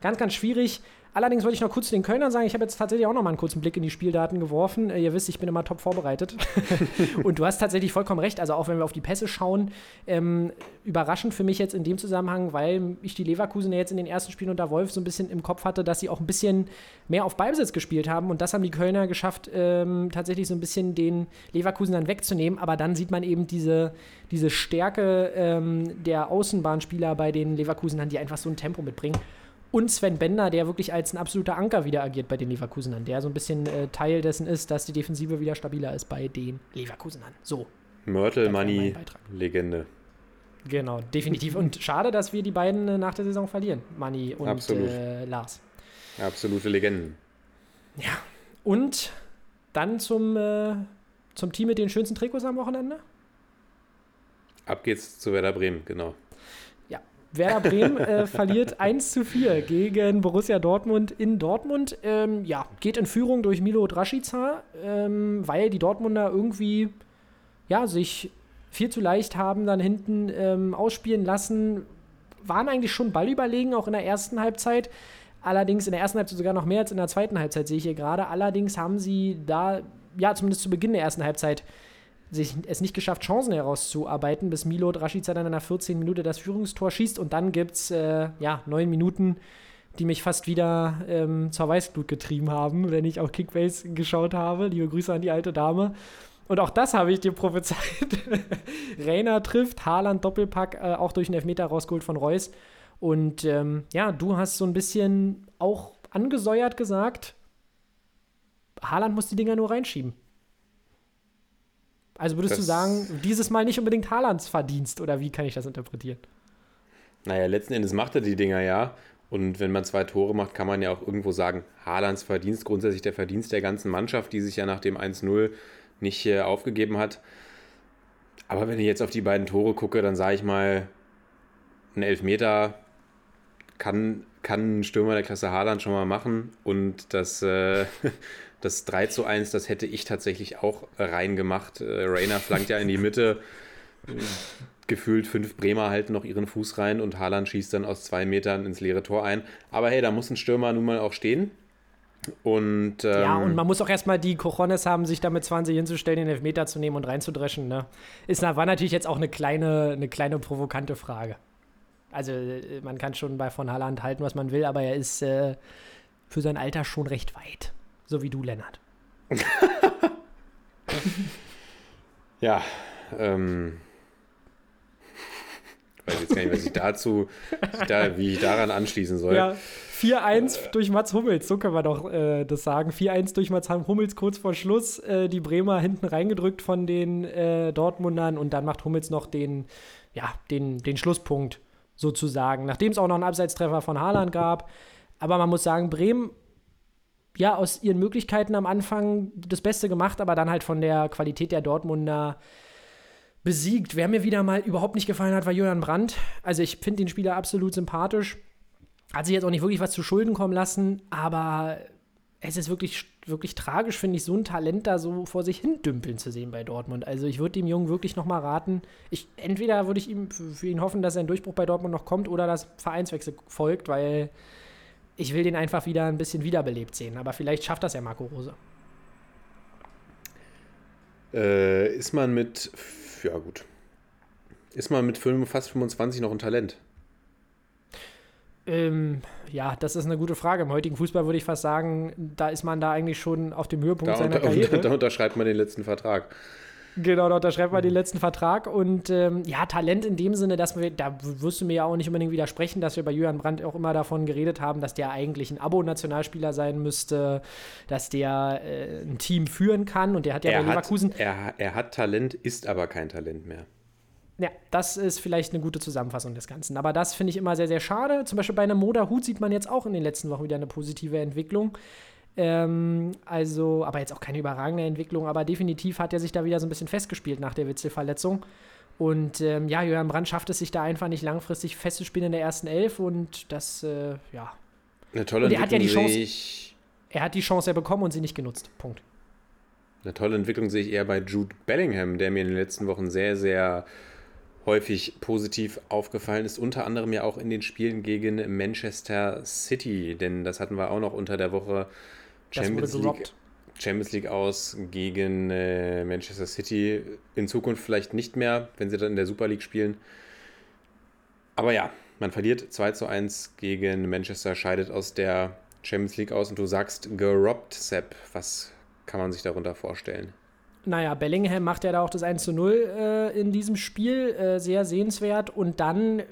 ganz, ganz schwierig. Allerdings wollte ich noch kurz zu den Kölnern sagen, ich habe jetzt tatsächlich auch noch mal einen kurzen Blick in die Spieldaten geworfen. Äh, ihr wisst, ich bin immer top vorbereitet. Und du hast tatsächlich vollkommen recht. Also auch wenn wir auf die Pässe schauen, ähm, überraschend für mich jetzt in dem Zusammenhang, weil ich die Leverkusen ja jetzt in den ersten Spielen unter Wolf so ein bisschen im Kopf hatte, dass sie auch ein bisschen mehr auf Ballbesitz gespielt haben. Und das haben die Kölner geschafft, ähm, tatsächlich so ein bisschen den Leverkusen dann wegzunehmen. Aber dann sieht man eben diese, diese Stärke ähm, der Außenbahnspieler bei den Leverkusenern, die einfach so ein Tempo mitbringen. Und Sven Bender, der wirklich als ein absoluter Anker wieder agiert bei den Leverkusenern, der so ein bisschen äh, Teil dessen ist, dass die Defensive wieder stabiler ist bei den Leverkusenern. So, Mörtel, Money. Legende. genau, definitiv. Und schade, dass wir die beiden äh, nach der Saison verlieren, Manni und Absolut. äh, Lars. Absolute Legenden. Ja. Und dann zum, äh, zum Team mit den schönsten Trikots am Wochenende. Ab geht's zu Werder Bremen, genau. Werder Bremen äh, verliert 1 zu 4 gegen Borussia Dortmund in Dortmund. Ähm, ja, geht in Führung durch Milo Draschica, ähm, weil die Dortmunder irgendwie ja, sich viel zu leicht haben dann hinten ähm, ausspielen lassen. Waren eigentlich schon ballüberlegen, auch in der ersten Halbzeit. Allerdings in der ersten Halbzeit sogar noch mehr als in der zweiten Halbzeit, sehe ich hier gerade. Allerdings haben sie da, ja, zumindest zu Beginn der ersten Halbzeit, sich es nicht geschafft, Chancen herauszuarbeiten, bis Milo Draschica dann in der 14. Minute das Führungstor schießt und dann gibt es äh, ja, neun Minuten, die mich fast wieder ähm, zur Weißglut getrieben haben, wenn ich auch Kickbase geschaut habe. Liebe Grüße an die alte Dame. Und auch das habe ich dir prophezeit. Reiner trifft, Haaland Doppelpack, äh, auch durch einen Elfmeter rausgeholt von Reus. Und ähm, ja, du hast so ein bisschen auch angesäuert gesagt, Haaland muss die Dinger nur reinschieben. Also würdest du Das- sagen, dieses Mal nicht unbedingt Haalands Verdienst oder wie kann ich das interpretieren? Naja, letzten Endes macht er die Dinger ja. Und wenn man zwei Tore macht, kann man ja auch irgendwo sagen, Haalands Verdienst, grundsätzlich der Verdienst der ganzen Mannschaft, die sich ja nach dem 1-0 nicht äh, aufgegeben hat. Aber wenn ich jetzt auf die beiden Tore gucke, dann sage ich mal, ein Elfmeter kann, kann ein Stürmer der Klasse Haaland schon mal machen. Und das, äh, das 3 zu 1, das hätte ich tatsächlich auch reingemacht. Äh, Rainer flankt ja in die Mitte. Gefühlt fünf Bremer halten noch ihren Fuß rein und Haaland schießt dann aus zwei Metern ins leere Tor ein. Aber hey, da muss ein Stürmer nun mal auch stehen. Und, ähm, Ja, und man muss auch erstmal die Cojones haben, sich da mit 20 hinzustellen, den Elfmeter zu nehmen und reinzudreschen. Ne? Ist, war natürlich jetzt auch eine kleine, eine kleine provokante Frage. Also, äh, man kann schon bei von Haaland halten, was man will, aber er ist äh, für sein Alter schon recht weit. So wie du, Lennart. Ja, ähm. Ich weiß jetzt gar nicht, was ich dazu, ich da, wie ich daran anschließen soll. Ja, 4-1 durch Mats Hummels, so können wir doch äh, das sagen. 4-1 durch Mats Hummels kurz vor Schluss. Äh, die Bremer hinten reingedrückt von den äh, Dortmundern und dann macht Hummels noch den, ja, den, den Schlusspunkt sozusagen. Nachdem es auch noch einen Abseitstreffer von Haaland gab. Aber man muss sagen, Bremen ja aus ihren Möglichkeiten am Anfang das Beste gemacht, aber dann halt von der Qualität der Dortmunder besiegt. Wer mir wieder mal überhaupt nicht gefallen hat, war Julian Brandt. Also ich finde den Spieler absolut sympathisch. Hat sich jetzt auch nicht wirklich was zu Schulden kommen lassen, aber es ist wirklich, wirklich tragisch, finde ich, so ein Talent da so vor sich hin dümpeln zu sehen bei Dortmund. Also ich würde dem Jungen wirklich noch mal raten. Ich, entweder würde ich ihm für, für ihn hoffen, dass ein Durchbruch bei Dortmund noch kommt oder dass Vereinswechsel folgt, weil ich will den einfach wieder ein bisschen wiederbelebt sehen. Aber vielleicht schafft das ja Marco Rose. Äh, ist man mit, ja gut, ist man mit fast 25 noch ein Talent? Ähm, ja, das ist eine gute Frage. Im heutigen Fußball würde ich fast sagen, da ist man da eigentlich schon auf dem Höhepunkt Da, seiner unter, Karriere. da unterschreibt man den letzten Vertrag. Genau, da unterschreibt man den letzten Vertrag. Und ähm, ja, Talent in dem Sinne, dass wir, da wirst du mir ja auch nicht unbedingt widersprechen, dass wir bei Julian Brandt auch immer davon geredet haben, dass der eigentlich ein Abo-Nationalspieler sein müsste, dass der äh, ein Team führen kann. Und der hat ja er, bei Leverkusen. Hat, er, er hat Talent, ist aber kein Talent mehr. Ja, das ist vielleicht eine gute Zusammenfassung des Ganzen. Aber das finde ich immer sehr, sehr schade. Zum Beispiel bei einem Moda Hut sieht man jetzt auch in den letzten Wochen wieder eine positive Entwicklung. Ähm, also, aber jetzt auch keine überragende Entwicklung, aber definitiv hat er sich da wieder so ein bisschen festgespielt nach der Witzelverletzung. Und ähm, ja, Jürgen Brandt schafft es sich da einfach nicht langfristig festzuspielen in der ersten Elf und das, äh, ja. Eine tolle Und er hat ja die Entwicklung Chance-. Er hat die Chance ja bekommen und sie nicht genutzt. Punkt. Eine tolle Entwicklung sehe ich eher bei Jude Bellingham, der mir in den letzten Wochen sehr, sehr häufig positiv aufgefallen ist. Unter anderem ja auch in den Spielen gegen Manchester City, denn das hatten wir auch noch unter der Woche Champions League. Champions League aus gegen äh, Manchester City. In Zukunft vielleicht nicht mehr, wenn sie dann in der Super League spielen. Aber ja, man verliert 2 zu 1 gegen Manchester, scheidet aus der Champions League aus und du sagst gerobbt, Sepp. Was kann man sich darunter vorstellen? Naja, Bellingham macht ja da auch das 1 zu 0 äh, in diesem Spiel. Äh, sehr sehenswert. Und dann,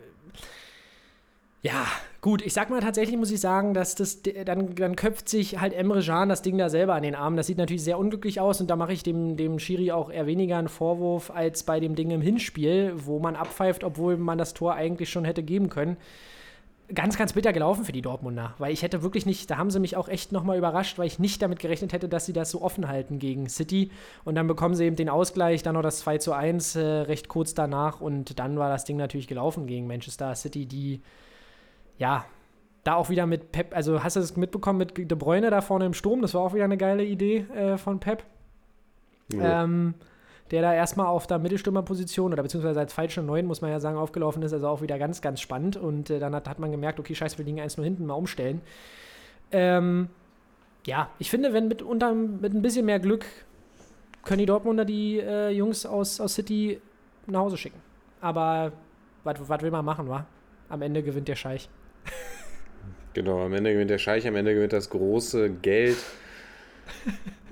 ja, gut, ich sag mal tatsächlich, muss ich sagen, dass das, dann, dann köpft sich halt Emre Can das Ding da selber an den Arm. Das sieht natürlich sehr unglücklich aus und da mache ich dem, dem Schiri auch eher weniger einen Vorwurf als bei dem Ding im Hinspiel, wo man abpfeift, obwohl man das Tor eigentlich schon hätte geben können ganz, ganz bitter gelaufen für die Dortmunder, weil ich hätte wirklich nicht, da haben sie mich auch echt nochmal überrascht, weil ich nicht damit gerechnet hätte, dass sie das so offen halten gegen City und dann bekommen sie eben den Ausgleich, dann noch das 2 zu 1 äh, recht kurz danach und dann war das Ding natürlich gelaufen gegen Manchester City, die ja, da auch wieder mit Pep, also hast du das mitbekommen mit De Bruyne da vorne im Sturm, das war auch wieder eine geile Idee äh, von Pep. Ähm, der da erstmal auf der Mittelstürmerposition oder beziehungsweise als falsche Neun, muss man ja sagen, aufgelaufen ist. Also auch wieder ganz, ganz spannend. Und äh, dann hat, hat man gemerkt, okay, scheiße, wir liegen 1 nur hinten, mal umstellen. Ähm, ja, ich finde, wenn mit, unter, mit ein bisschen mehr Glück können die Dortmunder die äh, Jungs aus, aus City nach Hause schicken. Aber was will man machen, wa? Am Ende gewinnt der Scheich. Genau, am Ende gewinnt der Scheich, am Ende gewinnt das große Geld.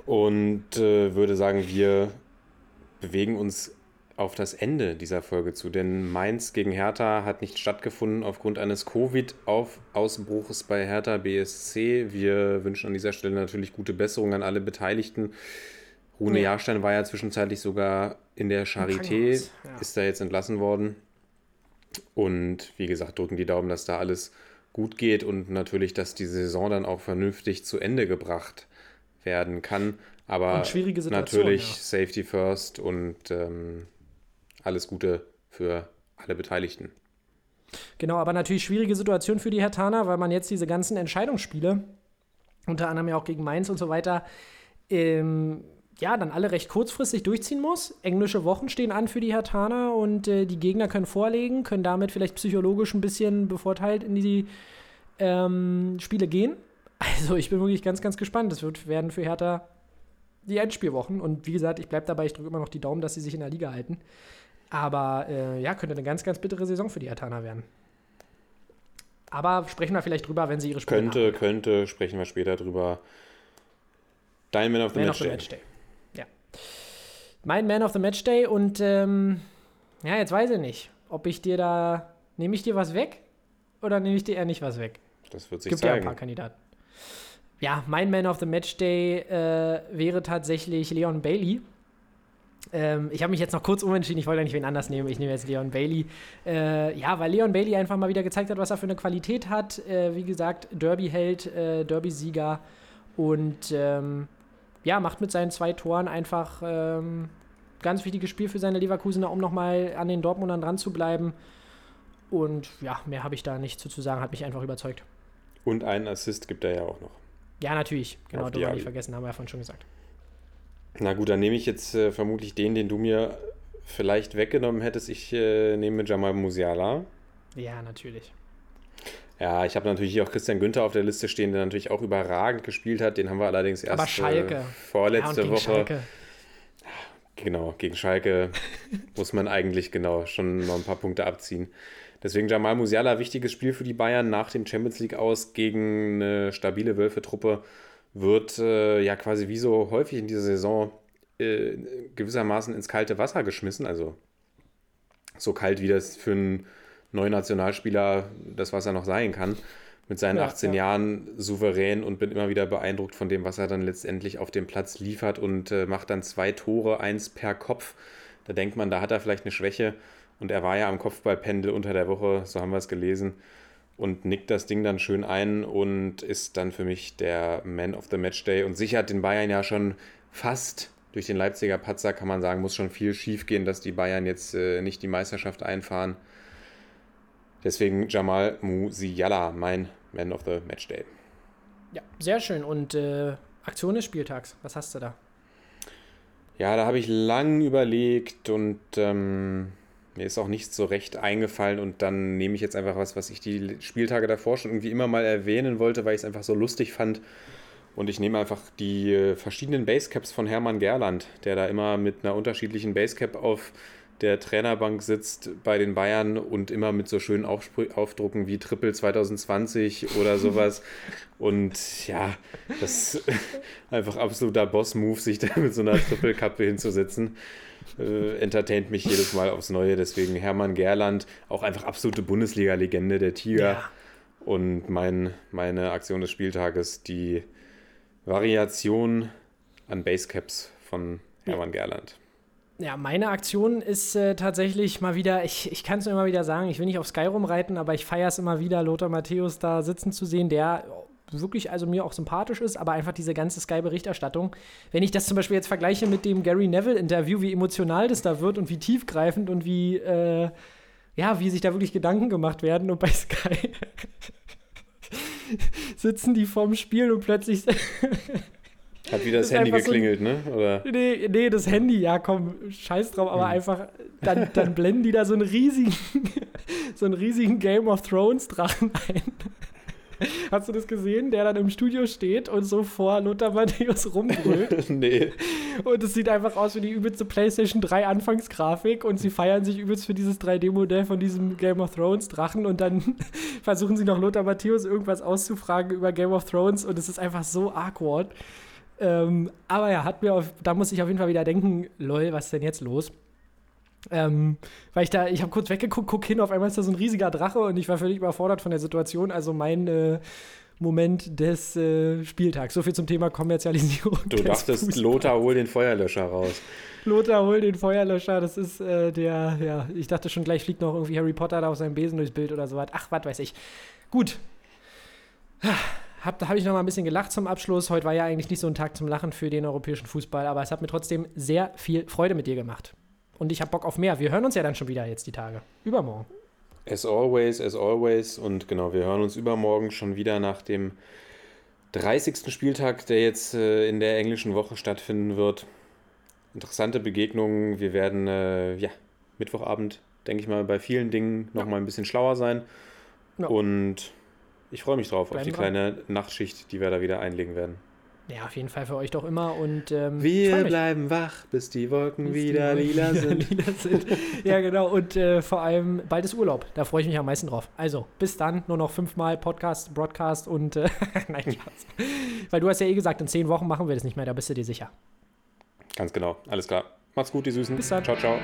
Und äh, würde sagen, wir bewegen uns auf das Ende dieser Folge zu, denn Mainz gegen Hertha hat nicht stattgefunden aufgrund eines Covid-Ausbruchs bei Hertha BSC. Wir wünschen an dieser Stelle natürlich gute Besserung an alle Beteiligten. Rune Ja. Jahrstein war ja zwischenzeitlich sogar in der Charité, ja. ist da jetzt entlassen worden. Und wie gesagt, drücken die Daumen, dass da alles gut geht und natürlich, dass die Saison dann auch vernünftig zu Ende gebracht werden kann. Aber natürlich ja. Safety First und ähm, alles Gute für alle Beteiligten. Genau, aber natürlich schwierige Situation für die Hertaner, weil man jetzt diese ganzen Entscheidungsspiele, unter anderem ja auch gegen Mainz und so weiter, ähm, ja, dann alle recht kurzfristig durchziehen muss. Englische Wochen stehen an für die Hertaner und äh, die Gegner können vorlegen, können damit vielleicht psychologisch ein bisschen bevorteilt in die ähm, Spiele gehen. Also ich bin wirklich ganz, ganz gespannt. Das wird werden für Hertha die Endspielwochen. Und wie gesagt, ich bleibe dabei, ich drücke immer noch die Daumen, dass sie sich in der Liga halten. Aber äh, ja, könnte eine ganz, ganz bittere Saison für die Hertaner werden. Aber sprechen wir vielleicht drüber, wenn sie ihre Spiele Könnte, könnte, sprechen wir später drüber. Dein Man of the Man Match Day. Mein Man of the Match Day und ähm, ja, jetzt weiß ich nicht, ob ich dir da. Nehme ich dir was weg oder nehme ich dir eher nicht was weg? Das wird sich Gibt ja ein zeigen. paar Kandidaten. Ja, mein Man of the Match Day äh, wäre tatsächlich Leon Bailey. Ähm, ich habe mich jetzt noch kurz umentschieden, ich wollte eigentlich wen anders nehmen. Ich nehme jetzt Leon Bailey. Äh, ja, weil Leon Bailey einfach mal wieder gezeigt hat, was er für eine Qualität hat. Äh, wie gesagt, Derby-Held, äh, Derby-Sieger und ähm, ja, macht mit seinen zwei Toren einfach ähm, ganz wichtiges Spiel für seine Leverkusener, um nochmal an den Dortmundern dran zu bleiben. Und ja, mehr habe ich da nicht zu, sagen, hat mich einfach überzeugt. Und einen Assist gibt er ja auch noch. Ja, natürlich. Genau, die darf nicht vergessen, haben wir ja vorhin schon gesagt. Na gut, dann nehme ich jetzt äh, vermutlich den, den du mir vielleicht weggenommen hättest. Ich äh, nehme Jamal Musiala. Ja, natürlich. Ja, ich habe natürlich auch Christian Günther auf der Liste stehen, der natürlich auch überragend gespielt hat. Den haben wir allerdings erst Aber Schalke. Äh, vorletzte ja, Woche. Schalke. genau, gegen Schalke muss man eigentlich genau schon noch ein paar Punkte abziehen. Deswegen Jamal Musiala, wichtiges Spiel für die Bayern nach dem Champions League aus gegen eine stabile Wölfe-Truppe, wird äh, ja quasi wie so häufig in dieser Saison äh, gewissermaßen ins kalte Wasser geschmissen. Also so kalt, wie das für einen neuen Nationalspieler das Wasser noch sein kann. Mit seinen Ja, 18 ja. Jahren souverän und bin immer wieder beeindruckt von dem, was er dann letztendlich auf dem Platz liefert und äh, macht dann zwei Tore, eins per Kopf. Da denkt man, da hat er vielleicht eine Schwäche. Und er war ja am Kopfballpendel unter der Woche, so haben wir es gelesen, und nickt das Ding dann schön ein und ist dann für mich der Man of the Match Day und sichert den Bayern ja schon fast durch den Leipziger Patzer, kann man sagen, muss schon viel schief gehen, dass die Bayern jetzt äh, nicht die Meisterschaft einfahren. Deswegen Jamal Musiala, mein Man of the Match Day. Ja, sehr schön. Und äh, Aktion des Spieltags, was hast du da? Ja, da habe ich lang überlegt und ähm, mir ist auch nichts so recht eingefallen und dann nehme ich jetzt einfach was, was ich die Spieltage davor schon irgendwie immer mal erwähnen wollte, weil ich es einfach so lustig fand. Und ich nehme einfach die äh, verschiedenen Basecaps von Hermann Gerland, der da immer mit einer unterschiedlichen Basecap auf der Trainerbank sitzt bei den Bayern und immer mit so schönen Aufspr Aufdrucken wie Triple 2020 oder sowas. und ja, das ist einfach absoluter Boss-Move, sich da mit so einer Triple-Kappe hinzusetzen. Äh, entertaint mich jedes Mal aufs Neue. Deswegen Hermann Gerland, auch einfach absolute Bundesliga-Legende, der Tiger. Ja. Und mein, meine Aktion des Spieltages, die Variation an Basecaps von Hermann Gerland. Ja, meine Aktion ist äh, tatsächlich mal wieder, ich, ich kann es immer wieder sagen, ich will nicht auf Sky rumreiten, aber ich feiere es immer wieder, Lothar Matthäus da sitzen zu sehen, der wirklich also mir auch sympathisch ist, aber einfach diese ganze Sky-Berichterstattung. Wenn ich das zum Beispiel jetzt vergleiche mit dem Gary Neville-Interview, wie emotional das da wird und wie tiefgreifend und wie, äh, ja, wie sich da wirklich Gedanken gemacht werden und bei Sky sitzen die vorm Spiel und plötzlich Hat wieder das, Das Handy einfach so ein- geklingelt, ne? Oder? Nee, nee, das Handy, ja komm, scheiß drauf, aber einfach, dann, dann blenden die da so einen riesigen, so einen riesigen Game of Thrones Drachen ein. Hast du das gesehen, der dann im Studio steht und so vor Lothar Matthäus rumbrüllt? nee. Und es sieht einfach aus wie die übelste PlayStation 3 Anfangsgrafik und sie feiern sich übelst für dieses 3D-Modell von diesem Game of Thrones Drachen und dann versuchen sie noch Lothar Matthäus irgendwas auszufragen über Game of Thrones und es ist einfach so awkward. Ähm, aber ja, hat mir auf, da muss ich auf jeden Fall wieder denken, lol, was ist denn jetzt los? Ähm, weil ich da, ich habe kurz weggeguckt, guck hin, auf einmal ist da so ein riesiger Drache und ich war völlig überfordert von der Situation. Also mein äh, Moment des äh, Spieltags. So viel zum Thema Kommerzialisierung. Du dachtest, Fußballs. Lothar, hol den Feuerlöscher raus. Lothar, hol den Feuerlöscher. Das ist äh, der, ja, ich dachte schon, gleich fliegt noch irgendwie Harry Potter da auf seinem Besen durchs Bild oder sowas. Ach, was weiß ich. Gut. Hab, da habe ich noch mal ein bisschen gelacht zum Abschluss. Heute war ja eigentlich nicht so ein Tag zum Lachen für den europäischen Fußball, aber es hat mir trotzdem sehr viel Freude mit dir gemacht. Und ich habe Bock auf mehr. Wir hören uns ja dann schon wieder jetzt die Tage. Übermorgen. As always, as always. Und genau, wir hören uns übermorgen schon wieder nach dem 30. Spieltag, der jetzt äh, in der englischen Woche stattfinden wird. Interessante Begegnungen. Wir werden, äh, ja, Mittwochabend, denke ich mal, bei vielen Dingen noch mal ein bisschen schlauer sein. Ja. Und ich freue mich drauf, auf Bleiben die dran. kleine Nachtschicht, die wir da wieder einlegen werden. Ja, auf jeden Fall für euch doch immer. Und ähm, Wir bleiben wach, bis die Wolken Bis die wieder Wolken lila wieder sind. lila sind. ja, genau. Und äh, vor allem bald ist Urlaub. Da freue ich mich am meisten drauf. Also, bis dann. Nur noch fünfmal Podcast, Broadcast und. Äh, nein, Spaß. Weil du hast ja eh gesagt, in zehn Wochen machen wir das nicht mehr. Da bist du dir sicher. Ganz genau, alles klar. Macht's gut, die Süßen. Bis dann. Ciao, ciao.